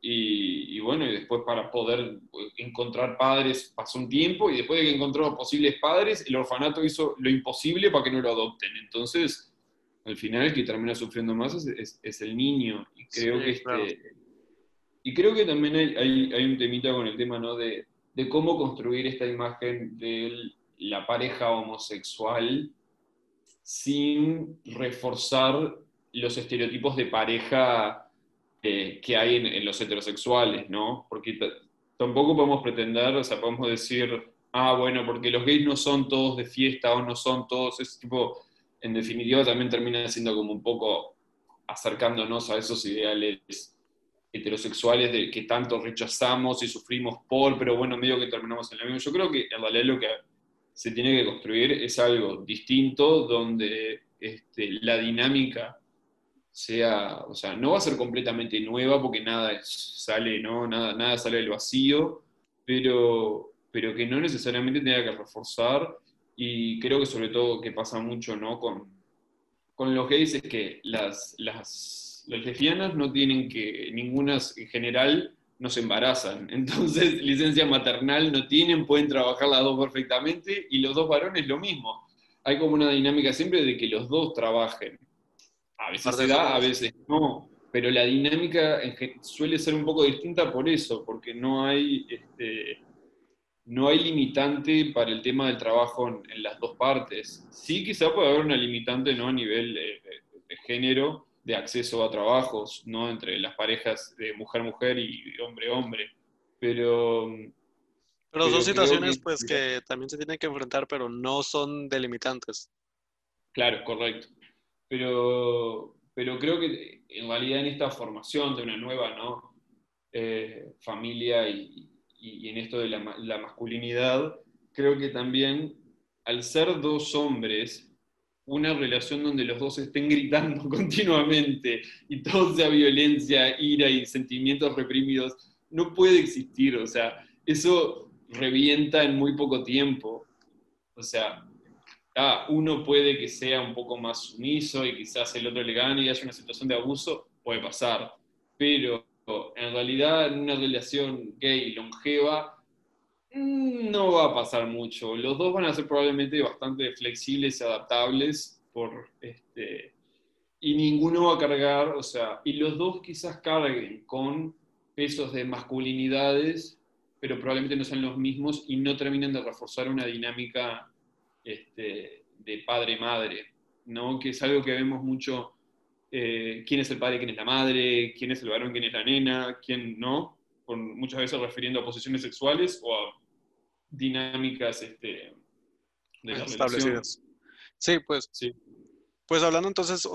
y, y, bueno, y después para poder encontrar padres pasó un tiempo y después de que encontró posibles padres, el orfanato hizo lo imposible para que no lo adopten. Entonces, al final el que termina sufriendo más es, es, el niño. Y creo que este, y creo que también hay, hay, hay, un temita con el tema ¿no? de, de cómo construir esta imagen del la pareja homosexual sin reforzar los estereotipos de pareja eh, que hay en, los heterosexuales, ¿no? Porque tampoco podemos pretender, o sea, podemos decir, ah, bueno, porque los gays no son todos de fiesta o no son todos, ese tipo, en definitiva también termina siendo como un poco acercándonos a esos ideales heterosexuales de que tanto rechazamos y sufrimos por, pero bueno, medio que terminamos en la misma. Yo creo que en realidad lo que se tiene que construir es algo distinto donde este, la dinámica sea, o sea, no va a ser completamente nueva porque nada sale, ¿no? Nada, nada sale del vacío, pero, pero que no necesariamente tenga que reforzar y creo que sobre todo que pasa mucho, ¿no? Con, con los gays es que las, las, las lesbianas no tienen que, ninguna en general, no se embarazan. (laughs) Entonces, licencia maternal no tienen, pueden trabajar las dos perfectamente y los dos varones lo mismo. Hay como una dinámica siempre de que los dos trabajen. A veces se da, a veces no, pero la dinámica suele ser un poco distinta por eso, porque no hay, este, no hay limitante para el tema del trabajo en, las dos partes. Sí, quizá puede haber una limitante ¿no? a nivel de género, de acceso a trabajos, ¿no? Entre las parejas de mujer-mujer y hombre-hombre. Pero... Pero son situaciones pues que también se tienen que enfrentar, pero no son delimitantes. Claro, correcto. Pero, pero creo que en realidad en esta formación de una nueva ¿no? Eh, familia y, y, en esto de la, la masculinidad, creo que también al ser dos hombres una relación donde los dos estén gritando (laughs) continuamente y todo sea violencia, ira y sentimientos reprimidos, no puede existir. O sea, eso revienta en muy poco tiempo. O sea, ah, uno puede que sea un poco más sumiso y quizás el otro le gane y haya una situación de abuso, puede pasar. Pero en realidad en una relación gay longeva, no va a pasar mucho. Los dos van a ser probablemente bastante flexibles y adaptables por este, y ninguno va a cargar, o sea, y los dos quizás carguen con pesos de masculinidades, pero probablemente no sean los mismos y no terminen de reforzar una dinámica este, de padre-madre, ¿no? Que es algo que vemos mucho, eh, quién es el padre, quién es la madre, quién es el varón, quién es la nena, quién no, muchas veces refiriendo a posiciones sexuales o a dinámicas este, de la establecidas. Sí, pues, sí. pues hablando entonces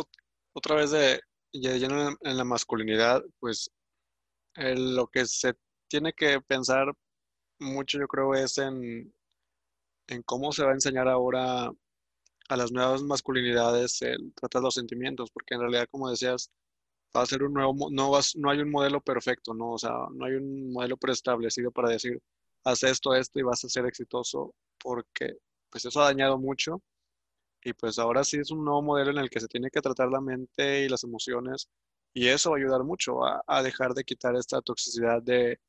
otra vez de ya en, en la masculinidad, pues lo que se tiene que pensar mucho yo creo es en, en cómo se va a enseñar ahora a las nuevas masculinidades el tratar los sentimientos, porque en realidad, como decías, va a ser un nuevo, no, no hay un modelo perfecto, ¿no? O sea, no hay un modelo preestablecido para decir, haz esto, esto y vas a ser exitoso, porque pues eso ha dañado mucho. Y pues ahora sí es un nuevo modelo en el que se tiene que tratar la mente y las emociones y eso va a ayudar mucho a, dejar de quitar esta toxicidad de,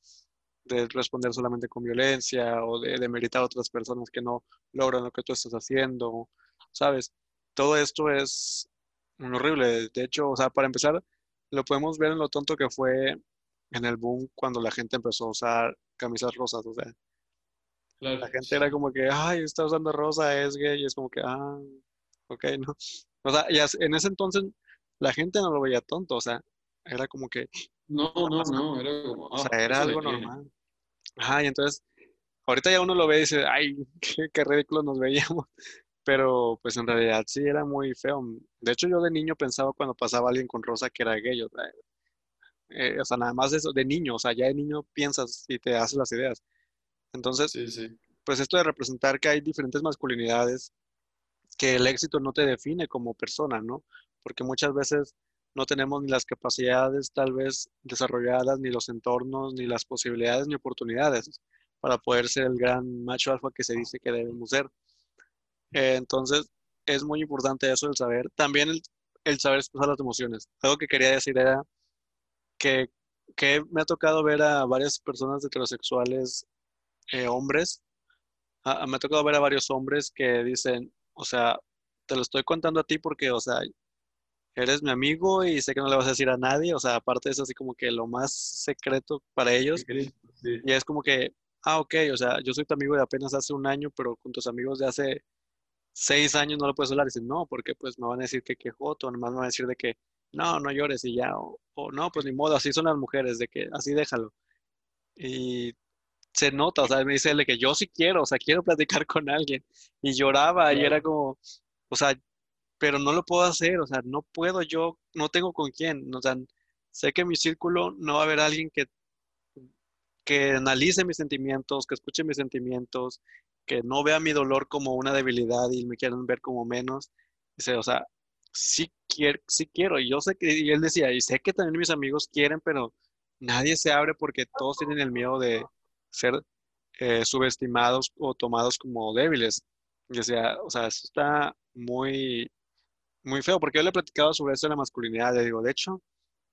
de responder solamente con violencia o de, de meritar a otras personas que no logran lo que tú estás haciendo, ¿sabes? Todo esto es horrible. De hecho, o sea, para empezar, lo podemos ver en lo tonto que fue en el boom cuando la gente empezó a usar camisas rosas, o sea, la gente era como que, ay, está usando rosa, es gay, y es como que, ah, ok, no. O sea, ya en ese entonces la gente no lo veía tonto, o sea, era como que... No, no, no, era como... o sea, ah, era algo normal. Ajá, y entonces, ahorita ya uno lo ve y dice, ay, (laughs) qué, qué ridículo nos veíamos. Pero pues en realidad sí era muy feo. De hecho, yo de niño pensaba cuando pasaba alguien con rosa que era gay. O sea, eh, o sea, nada más eso, de niño, o sea, ya de niño piensas y te haces las ideas. Entonces, pues esto de representar que hay diferentes masculinidades, que el éxito no te define como persona, ¿no? Porque muchas veces no tenemos ni las capacidades tal vez desarrolladas, ni los entornos, ni las posibilidades, ni oportunidades para poder ser el gran macho alfa que se dice que debemos ser. Eh, entonces, es muy importante eso, el saber. También el, saber expresar las emociones. Algo que quería decir era que, me ha tocado ver a varias personas heterosexuales, eh, hombres, me ha tocado ver a varios hombres que dicen, o sea, te lo estoy contando a ti porque, o sea, eres mi amigo y sé que no le vas a decir a nadie, o sea, aparte es así como que lo más secreto para ellos. Y es como que, ah, ok, o sea, yo soy tu amigo de apenas hace un año, pero con tus amigos de hace seis años no lo puedes hablar. Y dicen, no, porque pues me van a decir que quejoto, nomás me van a decir de que no, no llores y ya, o, no, pues ni modo, así son las mujeres, de que así déjalo. Y se nota, o sea, me dice él de que yo sí quiero, o sea, quiero platicar con alguien. Y lloraba y era como, o sea, pero no lo puedo hacer, o sea, no puedo yo, no tengo con quién, o sea, sé que en mi círculo no va a haber alguien que, que analice mis sentimientos, que escuche mis sentimientos, que no vea mi dolor como una debilidad y me quieran ver como menos. Dice, o sea, sí quiero, sí quiero. Y yo sé que, y él decía, y sé que también mis amigos quieren, pero nadie se abre porque todos tienen el miedo de ser eh, subestimados o tomados como débiles. Y decía, o sea, eso está muy, muy feo, porque yo le he platicado sobre eso en la masculinidad. Le digo, de hecho,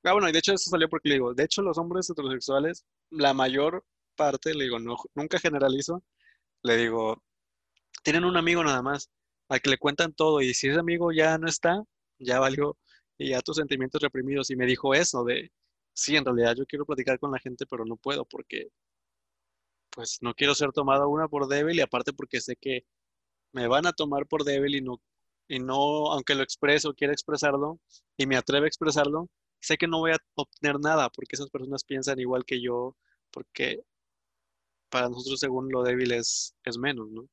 Ah, bueno, y de hecho eso salió porque le digo, de hecho los hombres heterosexuales, la mayor parte, le digo, no, nunca generalizo, le digo, tienen un amigo nada más, al que le cuentan todo, y si ese amigo ya no está, ya valió, y ya tus sentimientos reprimidos, y me dijo eso de, sí, en realidad yo quiero platicar con la gente, pero no puedo porque, pues, no quiero ser tomado una por débil, y aparte porque sé que me van a tomar por débil y no, y no, aunque lo expreso, quiera expresarlo, y me atreve a expresarlo, sé que no voy a obtener nada porque esas personas piensan igual que yo, porque para nosotros según lo débil es, menos, ¿no?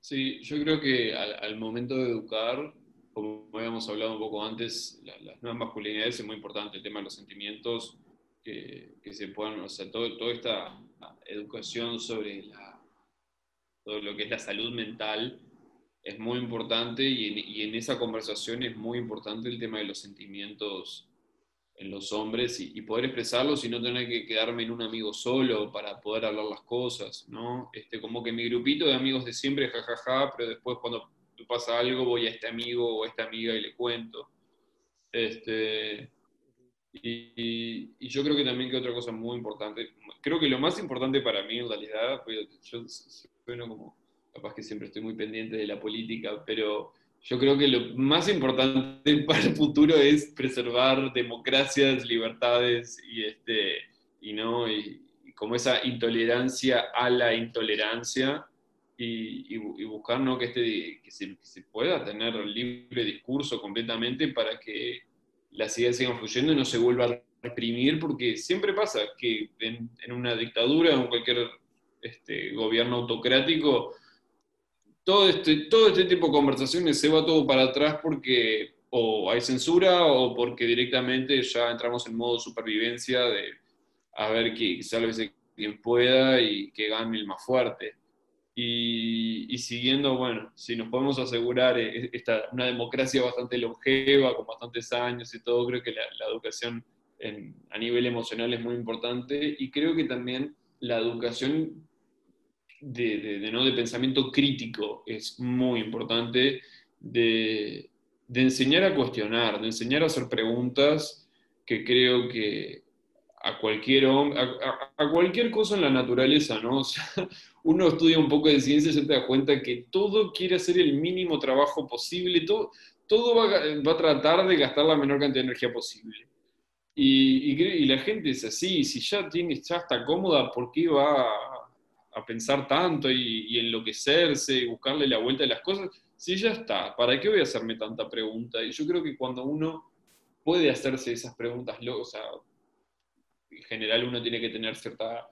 Sí, yo creo que al, momento de educar, como habíamos hablado un poco antes, las nuevas masculinidades es muy importante, el tema de los sentimientos, que, se puedan, o sea, todo, toda esta educación sobre la, todo lo que es la salud mental, es muy importante y en, esa conversación es muy importante el tema de los sentimientos en los hombres y, poder expresarlos y no tener que quedarme en un amigo solo para poder hablar las cosas, ¿no? Este, como que mi grupito de amigos de siempre, jajaja, pero después cuando pasa algo voy a este amigo o a esta amiga y le cuento. Este, y, y, yo creo que también que otra cosa muy importante, creo que lo más importante para mí en realidad, pues, yo bueno como capaz que siempre estoy muy pendiente de la política, pero yo creo que lo más importante (laughs) para el futuro es preservar democracias, libertades y, este, y, ¿no? y, como esa intolerancia a la intolerancia y, buscar ¿no? que, este, que se, se, pueda tener libre discurso completamente para que las ideas sigan fluyendo y no se vuelva a reprimir, porque siempre pasa que en, en una dictadura o en cualquier este, gobierno autocrático, todo este, todo este tipo de conversaciones se va todo para atrás porque o hay censura o porque directamente ya entramos en modo supervivencia de a ver que salve quien pueda y que gane el más fuerte. Y, siguiendo, bueno, si nos podemos asegurar eh, esta, una democracia bastante longeva, con bastantes años y todo, creo que la, educación a nivel emocional es muy importante y creo que también la educación de, ¿no? de pensamiento crítico es muy importante, de, enseñar a cuestionar, de enseñar a hacer preguntas que creo que a cualquier, a, cualquier cosa en la naturaleza, ¿no? (laughs) uno estudia un poco de ciencia y se da cuenta que todo quiere hacer el mínimo trabajo posible, todo, todo va, va a tratar de gastar la menor cantidad de energía posible. Y, y, la gente es así, si ya, tiene, ya está cómoda, ¿por qué va a pensar tanto y, enloquecerse y buscarle la vuelta de las cosas, si ya está, ¿para qué voy a hacerme tanta pregunta? Y yo creo que cuando uno puede hacerse esas preguntas, o sea, en general uno tiene que tener cierta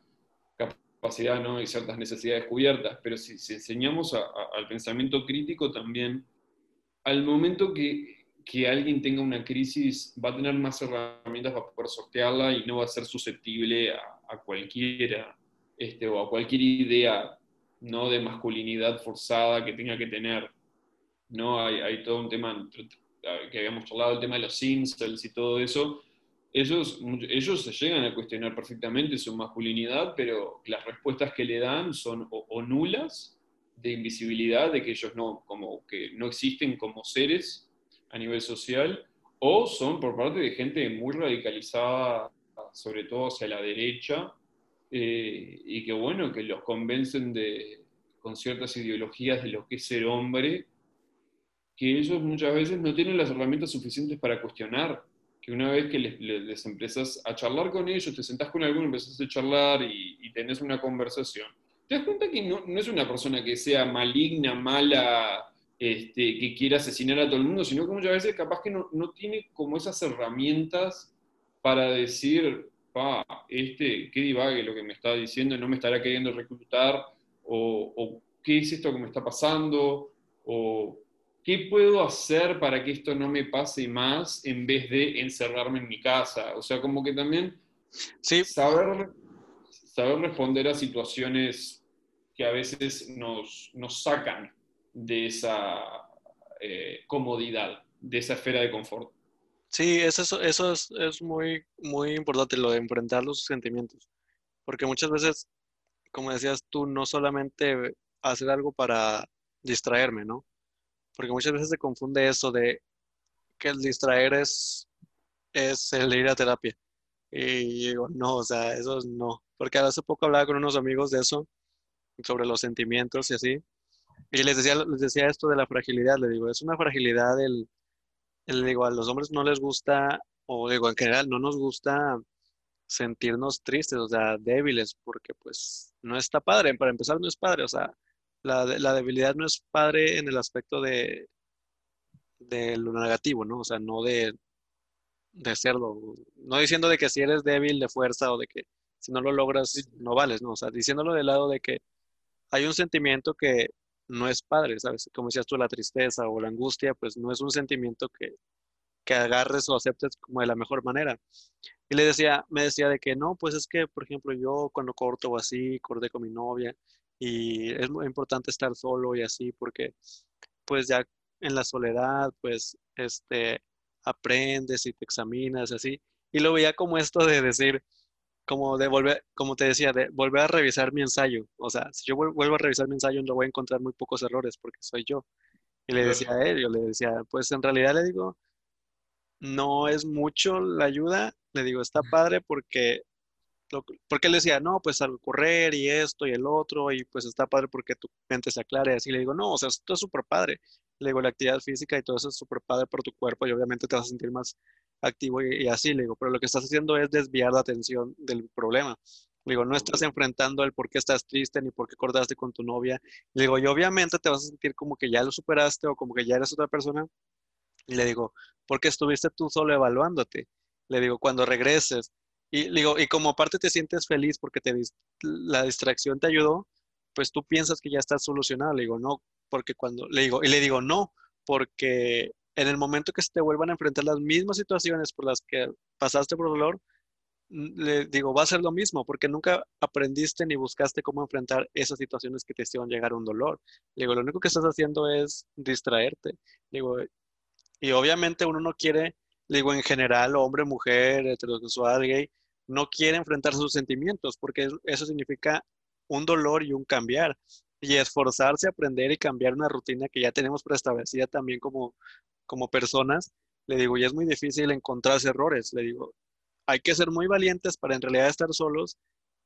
capacidad ¿no? y ciertas necesidades cubiertas, pero si, enseñamos al pensamiento crítico también, al momento que, que alguien tenga una crisis, va a tener más herramientas para poder sortearla y no va a ser susceptible a cualquiera este, o a cualquier idea ¿no? de masculinidad forzada que tenga que tener. ¿no? Hay, hay todo un tema que habíamos charlado, el tema de los incels y todo eso. Ellos, ellos se llegan a cuestionar perfectamente su masculinidad, pero las respuestas que le dan son o, nulas, de invisibilidad, de que ellos no, como que no existen como seres a nivel social, o son por parte de gente muy radicalizada, sobre todo hacia la derecha, eh, y que bueno, que los convencen de, con ciertas ideologías de lo que es ser hombre, que ellos muchas veces no tienen las herramientas suficientes para cuestionar, que una vez que les, les, a charlar con ellos, te sentás con alguno, empezás a charlar y, y tenés una conversación, te das cuenta que no, no, es una persona que sea maligna, mala, este, que quiera asesinar a todo el mundo, sino que muchas veces capaz que no, no tiene como esas herramientas para decir, pa, este, qué divague lo que me está diciendo, no me estará queriendo reclutar, o, qué es esto que me está pasando, o qué puedo hacer para que esto no me pase más en vez de encerrarme en mi casa. O sea, como que también sí. saber, saber responder a situaciones que a veces nos, nos sacan de esa eh, comodidad, de esa esfera de confort. Sí, eso, eso es, es, muy, muy importante, lo de enfrentar los sentimientos. Porque muchas veces, como decías tú, no solamente hacer algo para distraerme, ¿no? Porque muchas veces se confunde eso de que el distraer es es el ir a terapia. Y digo, no, o sea, eso no. Porque hace poco hablaba con unos amigos de eso, sobre los sentimientos y así. Y les decía, les decía esto de la fragilidad, le digo, es una fragilidad el, digo, a los hombres no les gusta, o digo, en general, no nos gusta sentirnos tristes, o sea, débiles, porque pues no está padre, para empezar no es padre, o sea, la, la debilidad no es padre en el aspecto de, de lo negativo, ¿no? O sea, no de, de serlo, no diciendo de que si eres débil de fuerza o de que si no lo logras no vales, ¿no? O sea, diciéndolo del lado de que hay un sentimiento que no es padre, ¿sabes? Como decías tú, la tristeza o la angustia, pues no es un sentimiento que, que agarres o aceptes como de la mejor manera. Y le decía, me decía de que no, pues es que, por ejemplo, yo cuando corto o así, corté con mi novia y es muy importante estar solo y así porque pues ya en la soledad, pues, este, aprendes y te examinas así. Y lo veía como esto de decir, como de volver, como te decía, de volver a revisar mi ensayo. O sea, si yo vuelvo a revisar mi ensayo, no voy a encontrar muy pocos errores porque soy yo. Y le decía a él, yo le decía, pues en realidad le digo, no es mucho la ayuda, le digo, está padre porque, porque él decía, no, pues al correr y esto y el otro, y pues está padre porque tu mente se aclare. Así le digo, no, o sea, esto es súper padre. Le digo, la actividad física y todo eso es súper padre por tu cuerpo y obviamente te vas a sentir más activo y, así, le digo, pero lo que estás haciendo es desviar la atención del problema. Le digo, no estás enfrentando el por qué estás triste ni por qué acordaste con tu novia. Le digo, y obviamente te vas a sentir como que ya lo superaste o como que ya eres otra persona. Y le digo, porque estuviste tú solo evaluándote. Le digo, cuando regreses. Y le digo, y como aparte te sientes feliz porque te, la distracción te ayudó, pues tú piensas que ya estás solucionado. Le digo, no, porque cuando le digo, y le digo, no, porque en el momento que se te vuelvan a enfrentar las mismas situaciones por las que pasaste por dolor, le digo, va a ser lo mismo, porque nunca aprendiste ni buscaste cómo enfrentar esas situaciones que te hicieron llegar a un dolor. Le digo, lo único que estás haciendo es distraerte. digo, y obviamente uno no quiere, digo, en general, hombre, mujer, heterosexual, gay, no quiere enfrentar sus sentimientos, porque eso significa un dolor y un cambiar y esforzarse a aprender y cambiar una rutina que ya tenemos preestablecida también como, como personas, le digo, y es muy difícil encontrarse errores, le digo, hay que ser muy valientes para en realidad estar solos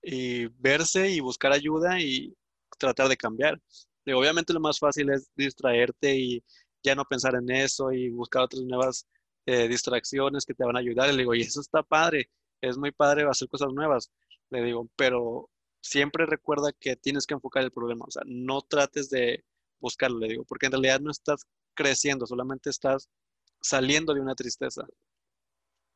y verse y buscar ayuda y tratar de cambiar. Digo, obviamente lo más fácil es distraerte y ya no pensar en eso y buscar otras nuevas eh, distracciones que te van a ayudar. Le digo, y eso está padre, es muy padre hacer cosas nuevas. Le digo, pero siempre recuerda que tienes que enfocar el problema, o sea, no trates de buscarlo, le digo, porque en realidad no estás creciendo, solamente estás saliendo de una tristeza.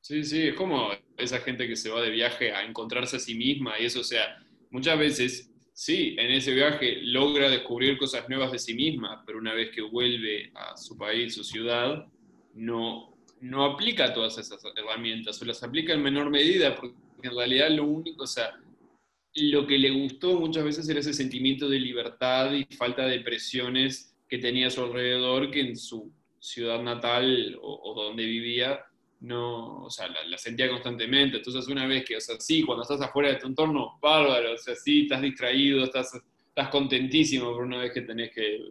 Sí, sí, es como esa gente que se va de viaje a encontrarse a sí misma y eso, o sea, muchas veces, sí, en ese viaje logra descubrir cosas nuevas de sí misma, pero una vez que vuelve a su país, su ciudad, no, no aplica todas esas herramientas o las aplica en menor medida, porque en realidad lo único, o sea, lo que le gustó muchas veces era ese sentimiento de libertad y falta de presiones que tenía a su alrededor, que en su ciudad natal o, donde vivía no, o sea, la, sentía constantemente. Entonces, una vez que, o sea, sí, cuando estás afuera de tu entorno, bárbaro, o sea, sí, estás distraído, estás, estás contentísimo, pero una vez que tenés que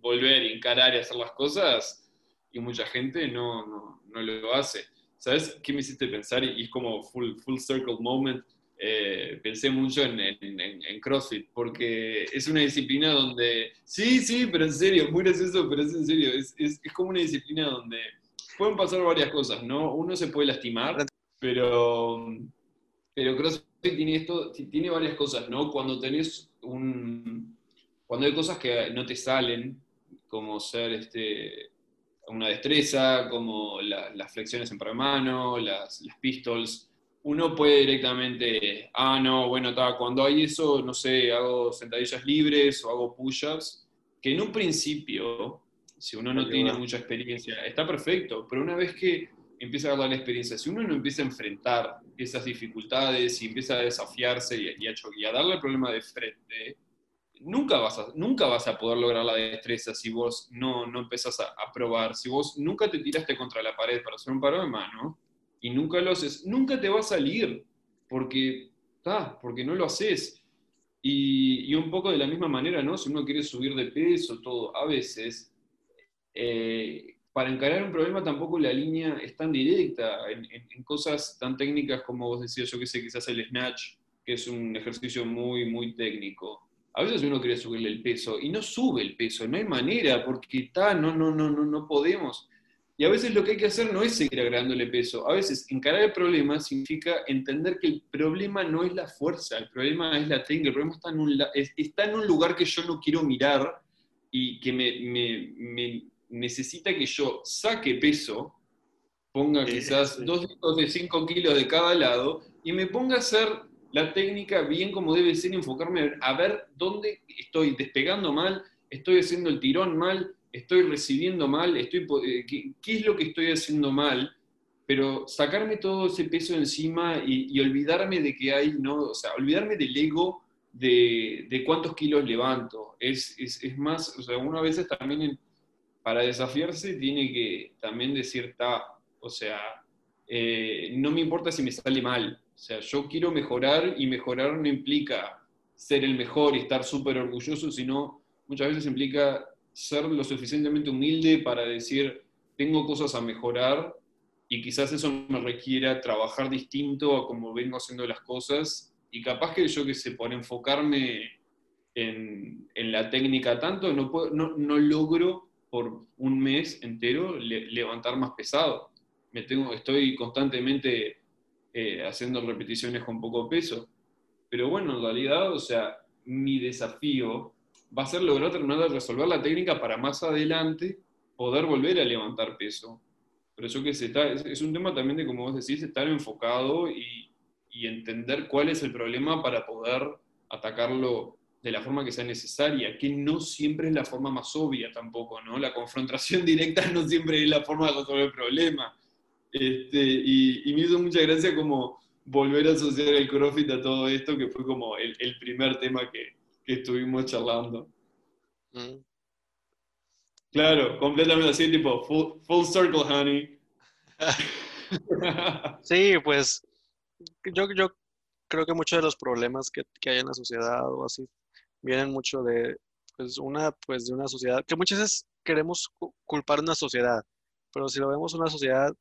volver, encarar y hacer las cosas, y mucha gente no, no, no lo hace. ¿Sabes qué me hiciste pensar? Y es como full, full circle moment eh, pensé mucho en, CrossFit, porque es una disciplina donde, sí, sí, pero en serio, muy gracioso, pero es en serio, es, es, es, como una disciplina donde pueden pasar varias cosas, ¿no? Uno se puede lastimar, pero, pero CrossFit tiene, esto, tiene varias cosas, ¿no? Cuando tenés un... Cuando hay cosas que no te salen, como ser este, una destreza, como las flexiones en mano, las pistols, uno puede directamente, ah, no, bueno, cuando hay eso, no sé, hago sentadillas libres o hago push-ups, que en un principio, si uno no tiene mucha experiencia, está perfecto, pero una vez que empieza a dar la experiencia, si uno no empieza a enfrentar esas dificultades y empieza a desafiarse y, a, darle el problema de frente, nunca vas, a, nunca vas a poder lograr la destreza si vos no, no empezás a, a probar, si vos nunca te tiraste contra la pared para hacer un paro de mano, y nunca lo haces, nunca te va a salir, porque, porque no lo haces. Y, un poco de la misma manera, ¿no? Si uno quiere subir de peso, todo, a veces, eh, para encarar un problema tampoco la línea es tan directa en, en cosas tan técnicas como vos decías, yo que sé, quizás el snatch, que es un ejercicio muy, muy técnico a veces uno quiere subirle el peso y no sube el peso, no hay manera, porque está, no, no, no, no, no podemos. Y a veces lo que hay que hacer no es seguir agregándole peso. A veces encarar el problema significa entender que el problema no es la fuerza, el problema es la técnica, el problema está en un, está en un lugar que yo no quiero mirar y que me, me, me necesita que yo saque peso, ponga quizás dos de 5 kilos de cada lado y me ponga a hacer la técnica bien como debe ser, enfocarme a ver dónde estoy despegando mal, estoy haciendo el tirón mal, estoy recibiendo mal, estoy, eh, ¿qué, es lo que estoy haciendo mal, pero sacarme todo ese peso encima y, olvidarme de que hay, ¿no? o sea, olvidarme del ego de, de cuántos kilos levanto. Es, es, es, más, o sea, uno a veces también para desafiarse tiene que también decir, está, o sea, eh, no me importa si me sale mal, o sea, yo quiero mejorar y mejorar no implica ser el mejor y estar súper orgulloso, sino muchas veces implica ser lo suficientemente humilde para decir, tengo cosas a mejorar y quizás eso me requiera trabajar distinto a como vengo haciendo las cosas y capaz que yo que sé, por enfocarme en, en la técnica tanto, no, puedo, no, no, logro por un mes entero levantar más pesado. Me tengo, estoy constantemente eh, haciendo repeticiones con poco peso. Pero bueno, en realidad, o sea, mi desafío va a ser lograr terminar de resolver la técnica para más adelante poder volver a levantar peso. Pero eso que se está, es, un tema también de, como vos decís, estar enfocado y, y entender cuál es el problema para poder atacarlo de la forma que sea necesaria, que no siempre es la forma más obvia tampoco, ¿no? La confrontación (laughs) directa no siempre es la forma de resolver el problema. Este, y, me hizo mucha gracia como volver a asociar el CrossFit a todo esto, que fue como el, primer tema que, estuvimos charlando. Mm. Claro, completamente así, tipo, full, circle, honey. (laughs) sí, pues yo, yo creo que muchos de los problemas que, que, hay en la sociedad o así vienen mucho de, pues, una, pues, de una sociedad, que muchas veces queremos culpar a una sociedad, pero si lo vemos una sociedad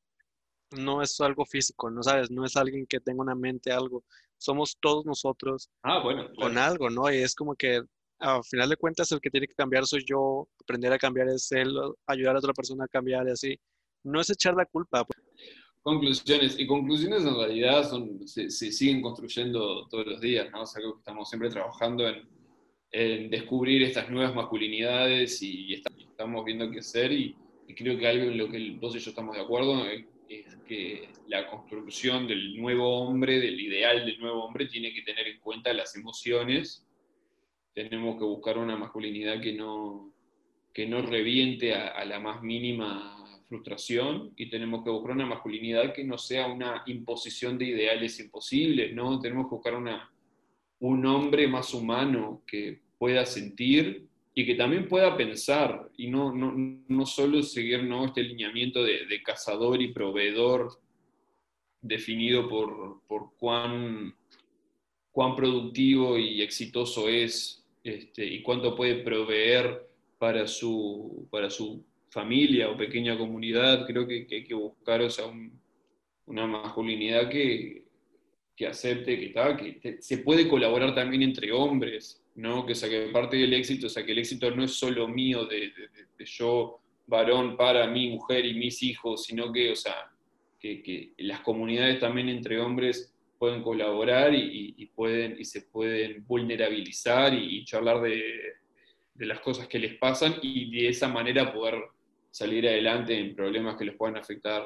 no es algo físico, no sabes, no es alguien que tenga una mente, algo. Somos todos nosotros ah, bueno, con algo, ¿no? Y es como que al final de cuentas el que tiene que cambiar soy yo, aprender a cambiar es él, ayudar a otra persona a cambiar y así. No es echar la culpa. Pues. Conclusiones. Y conclusiones en realidad son, se, siguen construyendo todos los días, ¿no? O sea, que estamos siempre trabajando en, en descubrir estas nuevas masculinidades y, estamos viendo qué hacer y, y, creo que algo en lo que vos y yo estamos de acuerdo es que la construcción del nuevo hombre, del ideal del nuevo hombre, tiene que tener en cuenta las emociones. Tenemos que buscar una masculinidad que no, que no reviente a, la más mínima frustración y tenemos que buscar una masculinidad que no sea una imposición de ideales imposibles, ¿no? Tenemos que buscar una, un hombre más humano que pueda sentir y que también pueda pensar y no, no, no solo seguir ¿no? este lineamiento de, de, cazador y proveedor definido por, por cuán, cuán productivo y exitoso es este, y cuánto puede proveer para su, para su familia o pequeña comunidad. Creo que, hay que buscar o una masculinidad que, que acepte que, está que se puede colaborar también entre hombres ¿no? Que, sea, que parte del éxito, o sea, que el éxito no es solo mío de, yo, varón, para mi mujer y mis hijos, sino que, o sea, que, las comunidades también entre hombres pueden colaborar y, pueden, y se pueden vulnerabilizar y, charlar de, las cosas que les pasan y de esa manera poder salir adelante en problemas que les puedan afectar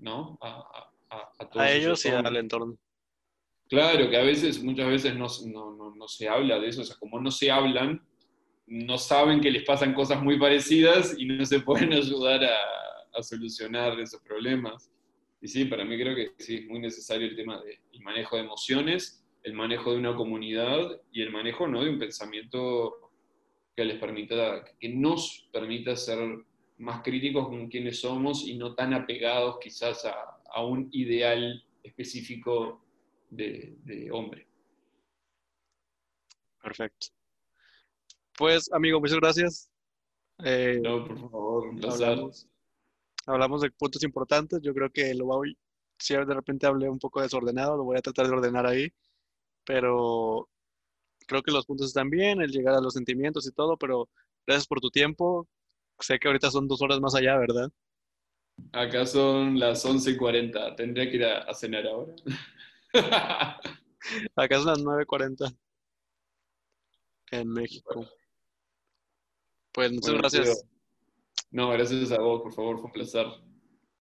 ¿no? a, a ellos y al entorno. Claro, que a veces, muchas veces no, no, se habla de eso, o sea, como no se hablan, no saben que les pasan cosas muy parecidas y no se (laughs) pueden ayudar a, solucionar esos problemas. Y sí, para mí creo que sí, es muy necesario el tema del manejo de emociones, el manejo de una comunidad y el manejo ¿no? de un pensamiento que les permita, que nos permita ser más críticos con quienes somos y no tan apegados quizás a, a un ideal específico de, hombre. Perfecto. Pues, amigo, muchas gracias. Eh, no, por favor, placer. hablamos de puntos importantes. Yo creo que lo voy, si de repente hablé un poco desordenado, lo voy a tratar de ordenar ahí. Pero creo que los puntos están bien, el llegar a los sentimientos y todo, pero gracias por tu tiempo. Sé que ahorita son dos horas más allá, ¿verdad? Acá son las 11.40, tendría que ir a, cenar ahora. (laughs) (laughs) Acá son las 9.40 en México. Pues muchas gracias. No, gracias a vos, por favor, fue un placer.